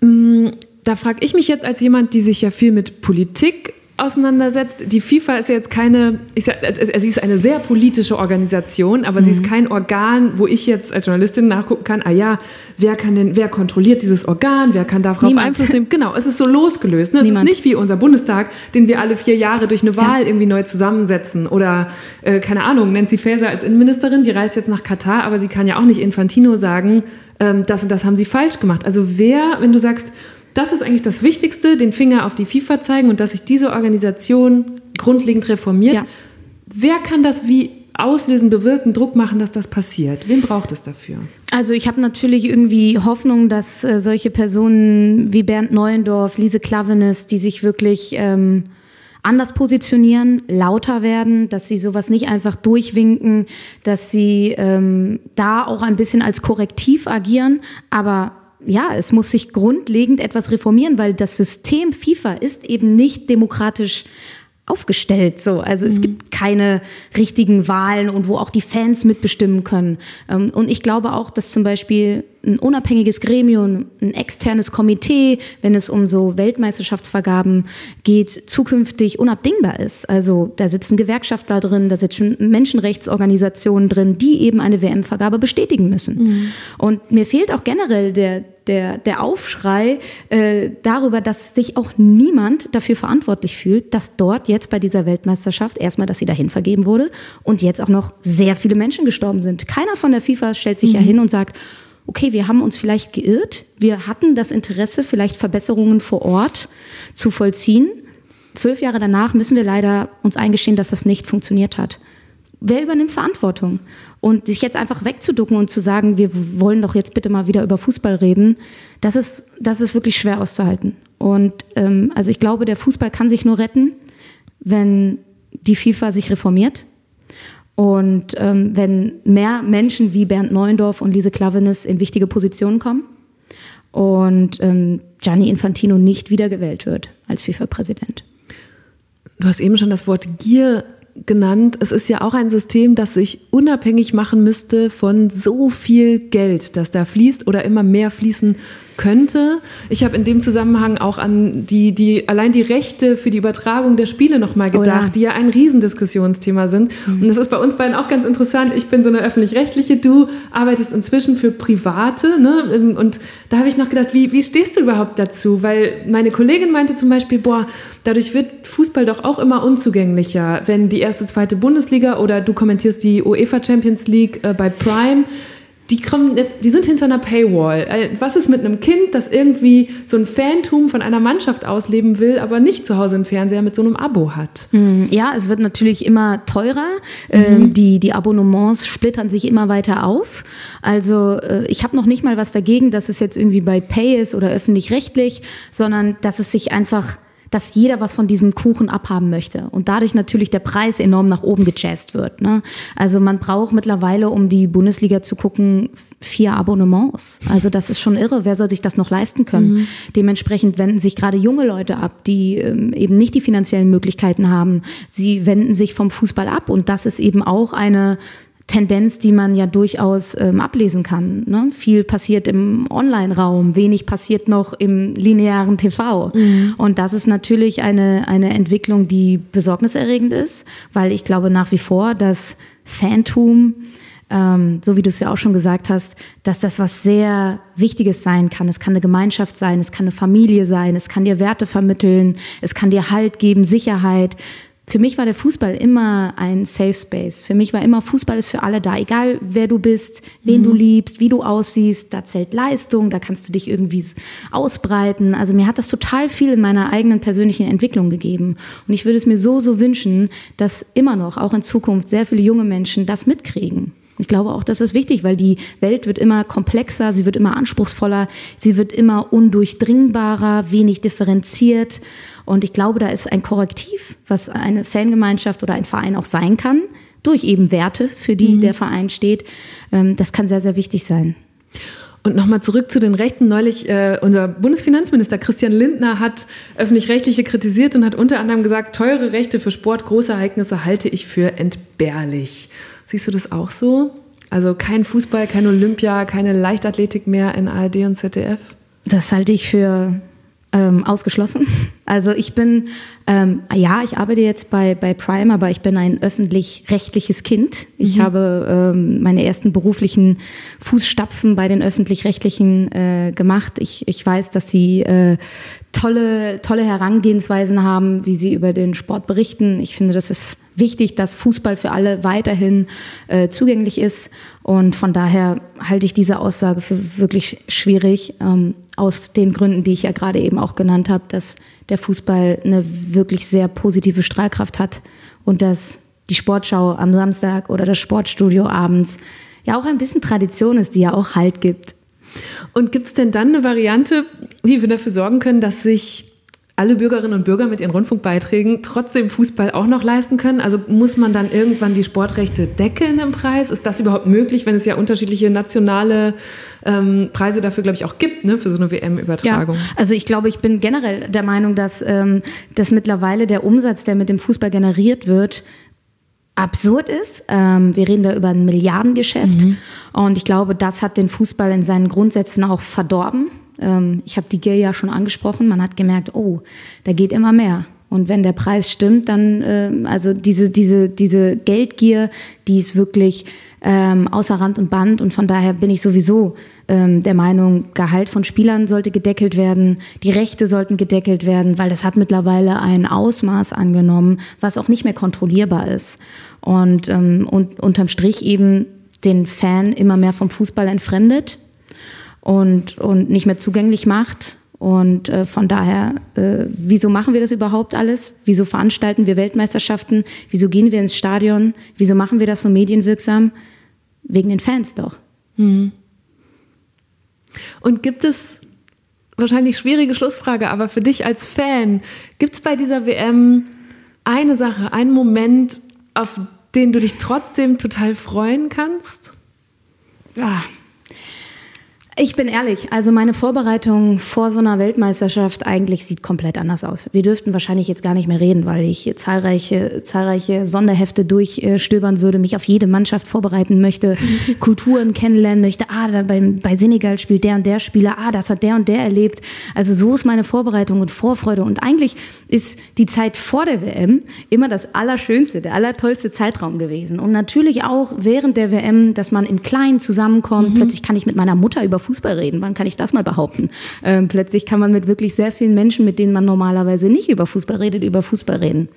Mm, da frage ich mich jetzt als jemand, die sich ja viel mit Politik auseinandersetzt. Die FIFA ist ja jetzt keine, ich sag, also sie ist eine sehr politische Organisation, aber mhm. sie ist mhm. kein Organ, wo ich jetzt als Journalistin nachgucken kann, ah ja, wer kann denn, wer kontrolliert dieses Organ, wer kann darauf Niemand. Einfluss nehmen? Genau, es ist so losgelöst. Ne? Es Niemand. ist nicht wie unser Bundestag, den wir alle vier Jahre durch eine Wahl ja. irgendwie neu zusammensetzen. Oder, äh, keine Ahnung, Nancy Faeser als Innenministerin, die reist jetzt nach Katar, aber sie kann ja auch nicht Infantino sagen, ähm, das und das haben sie falsch gemacht. Also wer, wenn du sagst, das ist eigentlich das Wichtigste, den Finger auf die FIFA zeigen und dass sich diese Organisation grundlegend reformiert. Ja. Wer kann das wie auslösen, bewirken, Druck machen, dass das passiert? Wen braucht es dafür? Also ich habe natürlich irgendwie Hoffnung, dass äh, solche Personen wie Bernd Neuendorf, Lise Klavenes, die sich wirklich ähm, anders positionieren, lauter werden, dass sie sowas nicht einfach durchwinken, dass sie ähm, da auch ein bisschen als Korrektiv agieren, aber ja, es muss sich grundlegend etwas reformieren, weil das System FIFA ist eben nicht demokratisch aufgestellt. So, also mhm. es gibt keine richtigen Wahlen und wo auch die Fans mitbestimmen können. Ähm, und ich glaube auch, dass zum Beispiel ein unabhängiges Gremium, ein externes Komitee, wenn es um so Weltmeisterschaftsvergaben geht, zukünftig unabdingbar ist. Also da sitzen Gewerkschaftler drin, da sitzen Menschenrechtsorganisationen drin, die eben eine WM-Vergabe bestätigen müssen. Mhm. Und mir fehlt auch generell der der, der Aufschrei äh, darüber, dass sich auch niemand dafür verantwortlich fühlt, dass dort jetzt bei dieser Weltmeisterschaft erstmal, dass sie dahin vergeben wurde und jetzt auch noch sehr viele Menschen gestorben sind. Keiner von der FIFA stellt sich mhm. ja hin und sagt, okay, wir haben uns vielleicht geirrt, wir hatten das Interesse, vielleicht Verbesserungen vor Ort zu vollziehen. Zwölf Jahre danach müssen wir leider uns eingestehen, dass das nicht funktioniert hat. Wer übernimmt Verantwortung? Und sich jetzt einfach wegzuducken und zu sagen, wir wollen doch jetzt bitte mal wieder über Fußball reden, das ist, das ist wirklich schwer auszuhalten. Und ähm, also ich glaube, der Fußball kann sich nur retten, wenn die FIFA sich reformiert. Und ähm, wenn mehr Menschen wie Bernd Neuendorf und Lise Klavenes in wichtige Positionen kommen und ähm, Gianni Infantino nicht wiedergewählt wird als FIFA-Präsident. Du hast eben schon das Wort Gier genannt. Es ist ja auch ein System, das sich unabhängig machen müsste von so viel Geld, das da fließt oder immer mehr fließen könnte. Ich habe in dem Zusammenhang auch an die, die, allein die Rechte für die Übertragung der Spiele nochmal gedacht, oh ja. die ja ein Riesendiskussionsthema sind. Mhm. Und das ist bei uns beiden auch ganz interessant. Ich bin so eine öffentlich-rechtliche, du arbeitest inzwischen für Private. Ne? Und da habe ich noch gedacht, wie, wie stehst du überhaupt dazu? Weil meine Kollegin meinte zum Beispiel, boah, dadurch wird Fußball doch auch immer unzugänglicher, wenn die erste, zweite Bundesliga oder du kommentierst die UEFA Champions League äh, bei Prime die kommen jetzt, die sind hinter einer Paywall. Äh, was ist mit einem Kind, das irgendwie so ein Fantum von einer Mannschaft ausleben will, aber nicht zu Hause einen Fernseher mit so einem Abo hat? Hm, ja, es wird natürlich immer teurer. Mhm. Ähm, die, die Abonnements splittern sich immer weiter auf. Also äh, ich habe noch nicht mal was dagegen, dass es jetzt irgendwie bei Pay ist oder öffentlich-rechtlich, sondern dass es sich einfach dass jeder was von diesem Kuchen abhaben möchte und dadurch natürlich der Preis enorm nach oben gejazzt wird. Ne? Also man braucht mittlerweile, um die Bundesliga zu gucken, vier Abonnements. Also das ist schon irre. Wer soll sich das noch leisten können? Mhm. Dementsprechend wenden sich gerade junge Leute ab, die ähm, eben nicht die finanziellen Möglichkeiten haben. Sie wenden sich vom Fußball ab und das ist eben auch eine Tendenz, die man ja durchaus ähm, ablesen kann. Ne? Viel passiert im Online-Raum, wenig passiert noch im linearen TV. Mhm. Und das ist natürlich eine, eine Entwicklung, die besorgniserregend ist, weil ich glaube nach wie vor, dass Phantom, ähm, so wie du es ja auch schon gesagt hast, dass das was sehr Wichtiges sein kann. Es kann eine Gemeinschaft sein, es kann eine Familie sein, es kann dir Werte vermitteln, es kann dir Halt geben, Sicherheit. Für mich war der Fußball immer ein Safe Space. Für mich war immer Fußball ist für alle da, egal wer du bist, wen mhm. du liebst, wie du aussiehst. Da zählt Leistung, da kannst du dich irgendwie ausbreiten. Also mir hat das total viel in meiner eigenen persönlichen Entwicklung gegeben. Und ich würde es mir so, so wünschen, dass immer noch, auch in Zukunft, sehr viele junge Menschen das mitkriegen. Ich glaube auch, das ist wichtig, weil die Welt wird immer komplexer, sie wird immer anspruchsvoller, sie wird immer undurchdringbarer, wenig differenziert. Und ich glaube, da ist ein Korrektiv, was eine Fangemeinschaft oder ein Verein auch sein kann, durch eben Werte, für die mhm. der Verein steht. Ähm, das kann sehr, sehr wichtig sein. Und nochmal zurück zu den Rechten. Neulich, äh, unser Bundesfinanzminister Christian Lindner hat öffentlich-rechtliche kritisiert und hat unter anderem gesagt, teure Rechte für Sport, große Ereignisse halte ich für entbehrlich. Siehst du das auch so? Also kein Fußball, kein Olympia, keine Leichtathletik mehr in ARD und ZDF? Das halte ich für ähm, ausgeschlossen. Also ich bin, ähm, ja, ich arbeite jetzt bei, bei Prime, aber ich bin ein öffentlich-rechtliches Kind. Ich mhm. habe ähm, meine ersten beruflichen Fußstapfen bei den öffentlich-rechtlichen äh, gemacht. Ich, ich weiß, dass sie äh, tolle, tolle Herangehensweisen haben, wie sie über den Sport berichten. Ich finde, das ist wichtig, dass Fußball für alle weiterhin äh, zugänglich ist. Und von daher halte ich diese Aussage für wirklich schwierig, ähm, aus den Gründen, die ich ja gerade eben auch genannt habe, dass der Fußball eine wirklich sehr positive Strahlkraft hat und dass die Sportschau am Samstag oder das Sportstudio abends ja auch ein bisschen Tradition ist, die ja auch Halt gibt. Und gibt es denn dann eine Variante, wie wir dafür sorgen können, dass sich alle Bürgerinnen und Bürger mit ihren Rundfunkbeiträgen trotzdem Fußball auch noch leisten können? Also muss man dann irgendwann die Sportrechte deckeln im Preis? Ist das überhaupt möglich, wenn es ja unterschiedliche nationale ähm, Preise dafür, glaube ich, auch gibt, ne, für so eine WM-Übertragung? Ja, also ich glaube, ich bin generell der Meinung, dass, ähm, dass mittlerweile der Umsatz, der mit dem Fußball generiert wird, absurd ist. Ähm, wir reden da über ein Milliardengeschäft. Mhm. Und ich glaube, das hat den Fußball in seinen Grundsätzen auch verdorben. Ähm, ich habe die Gier ja schon angesprochen. Man hat gemerkt, oh, da geht immer mehr. Und wenn der Preis stimmt, dann, äh, also diese, diese, diese Geldgier, die ist wirklich ähm, außer Rand und Band. Und von daher bin ich sowieso ähm, der Meinung, Gehalt von Spielern sollte gedeckelt werden, die Rechte sollten gedeckelt werden, weil das hat mittlerweile ein Ausmaß angenommen, was auch nicht mehr kontrollierbar ist. Und, ähm, und unterm Strich eben den Fan immer mehr vom Fußball entfremdet und, und nicht mehr zugänglich macht. Und äh, von daher, äh, wieso machen wir das überhaupt alles? Wieso veranstalten wir Weltmeisterschaften? Wieso gehen wir ins Stadion? Wieso machen wir das so medienwirksam? Wegen den Fans doch. Mhm. Und gibt es, wahrscheinlich schwierige Schlussfrage, aber für dich als Fan, gibt es bei dieser WM eine Sache, einen Moment, auf den du dich trotzdem total freuen kannst? Ja, ich bin ehrlich, also meine Vorbereitung vor so einer Weltmeisterschaft eigentlich sieht komplett anders aus. Wir dürften wahrscheinlich jetzt gar nicht mehr reden, weil ich zahlreiche, zahlreiche Sonderhefte durchstöbern würde, mich auf jede Mannschaft vorbereiten möchte, Kulturen kennenlernen möchte. Ah, da bei, bei Senegal spielt der und der Spieler. Ah, das hat der und der erlebt. Also so ist meine Vorbereitung und Vorfreude. Und eigentlich ist die Zeit vor der WM immer das Allerschönste, der allertollste Zeitraum gewesen. Und natürlich auch während der WM, dass man im Kleinen zusammenkommt. Mhm. Plötzlich kann ich mit meiner Mutter über Fußball reden. Wann kann ich das mal behaupten? Ähm, plötzlich kann man mit wirklich sehr vielen Menschen, mit denen man normalerweise nicht über Fußball redet, über Fußball reden.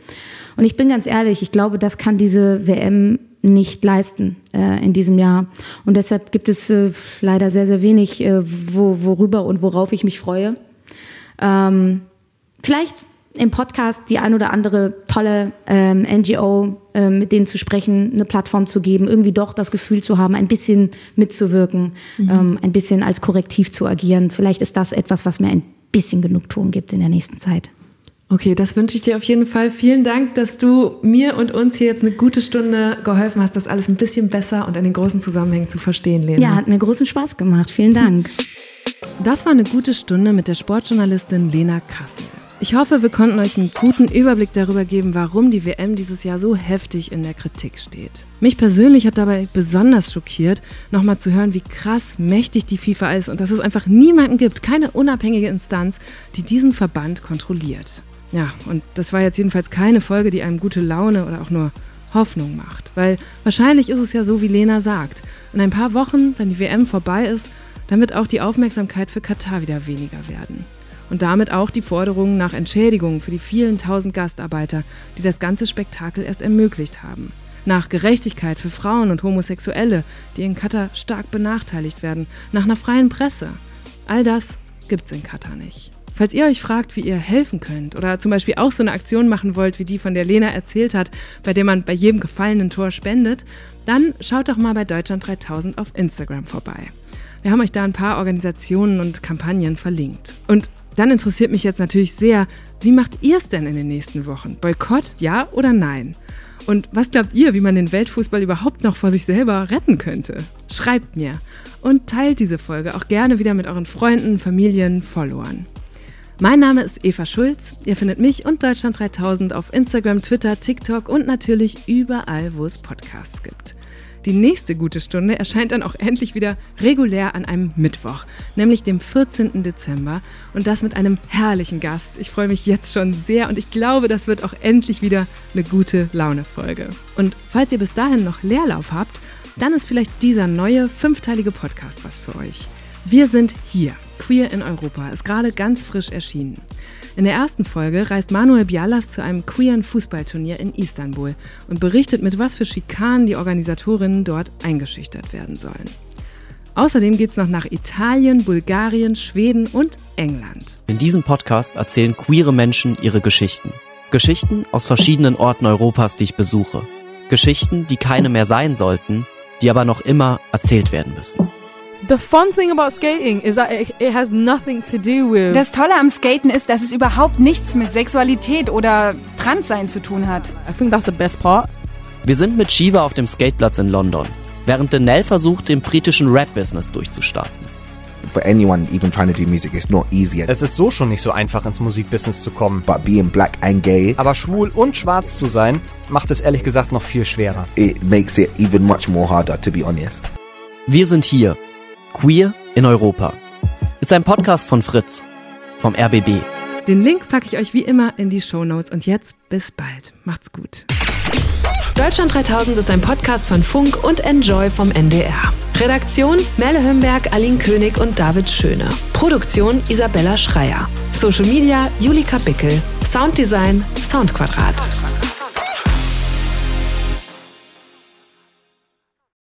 Und ich bin ganz ehrlich, ich glaube, das kann diese WM nicht leisten äh, in diesem Jahr. Und deshalb gibt es äh, leider sehr, sehr wenig, äh, wo, worüber und worauf ich mich freue. Ähm, vielleicht im Podcast die ein oder andere tolle ähm, NGO, ähm, mit denen zu sprechen, eine Plattform zu geben, irgendwie doch das Gefühl zu haben, ein bisschen mitzuwirken, mhm. ähm, ein bisschen als Korrektiv zu agieren. Vielleicht ist das etwas, was mir ein bisschen Genugtuung gibt in der nächsten Zeit. Okay, das wünsche ich dir auf jeden Fall. Vielen Dank, dass du mir und uns hier jetzt eine gute Stunde geholfen hast, das alles ein bisschen besser und in den großen Zusammenhängen zu verstehen, Lena. Ja, hat mir großen Spaß gemacht. Vielen Dank. Das war eine gute Stunde mit der Sportjournalistin Lena Kassel. Ich hoffe, wir konnten euch einen guten Überblick darüber geben, warum die WM dieses Jahr so heftig in der Kritik steht. Mich persönlich hat dabei besonders schockiert, nochmal zu hören, wie krass mächtig die FIFA ist und dass es einfach niemanden gibt, keine unabhängige Instanz, die diesen Verband kontrolliert. Ja, und das war jetzt jedenfalls keine Folge, die einem gute Laune oder auch nur Hoffnung macht. Weil wahrscheinlich ist es ja so, wie Lena sagt. In ein paar Wochen, wenn die WM vorbei ist, dann wird auch die Aufmerksamkeit für Katar wieder weniger werden und damit auch die Forderungen nach Entschädigung für die vielen tausend Gastarbeiter, die das ganze Spektakel erst ermöglicht haben. Nach Gerechtigkeit für Frauen und Homosexuelle, die in Katar stark benachteiligt werden. Nach einer freien Presse. All das gibt's in Katar nicht. Falls ihr euch fragt, wie ihr helfen könnt oder zum Beispiel auch so eine Aktion machen wollt, wie die von der Lena erzählt hat, bei der man bei jedem gefallenen Tor spendet, dann schaut doch mal bei Deutschland 3000 auf Instagram vorbei. Wir haben euch da ein paar Organisationen und Kampagnen verlinkt. Und dann interessiert mich jetzt natürlich sehr, wie macht ihr es denn in den nächsten Wochen? Boykott, ja oder nein? Und was glaubt ihr, wie man den Weltfußball überhaupt noch vor sich selber retten könnte? Schreibt mir und teilt diese Folge auch gerne wieder mit euren Freunden, Familien, Followern. Mein Name ist Eva Schulz. Ihr findet mich und Deutschland 3000 auf Instagram, Twitter, TikTok und natürlich überall, wo es Podcasts gibt. Die nächste gute Stunde erscheint dann auch endlich wieder regulär an einem Mittwoch, nämlich dem 14. Dezember und das mit einem herrlichen Gast. Ich freue mich jetzt schon sehr und ich glaube, das wird auch endlich wieder eine gute Laune-Folge. Und falls ihr bis dahin noch Leerlauf habt, dann ist vielleicht dieser neue fünfteilige Podcast was für euch. Wir sind hier. Queer in Europa ist gerade ganz frisch erschienen. In der ersten Folge reist Manuel Bialas zu einem queeren Fußballturnier in Istanbul und berichtet, mit was für Schikanen die Organisatorinnen dort eingeschüchtert werden sollen. Außerdem geht es noch nach Italien, Bulgarien, Schweden und England. In diesem Podcast erzählen queere Menschen ihre Geschichten. Geschichten aus verschiedenen Orten Europas, die ich besuche. Geschichten, die keine mehr sein sollten, die aber noch immer erzählt werden müssen. The fun thing about skating is that it, has nothing to do with. Das Tolle am Skaten ist, dass es überhaupt nichts mit Sexualität oder Transsein zu tun hat. I think that's the best part. Wir sind mit Shiva auf dem Skateplatz in London, während Danelle versucht, im britischen Rap-Business durchzustarten. For anyone even trying to do music, it's not easy. Es ist so schon nicht so einfach ins Musikbusiness zu kommen. But being black and gay, Aber schwul und schwarz zu sein, macht es ehrlich gesagt noch viel schwerer. it makes it even much more harder, to be honest. Wir sind hier. Queer in Europa. Ist ein Podcast von Fritz. Vom RBB. Den Link packe ich euch wie immer in die Shownotes. Und jetzt bis bald. Macht's gut. Deutschland 3000 ist ein Podcast von Funk und Enjoy vom NDR. Redaktion Melle Hömberg, Aline König und David Schöne. Produktion Isabella Schreier. Social Media Julika Bickel. Sounddesign Soundquadrat.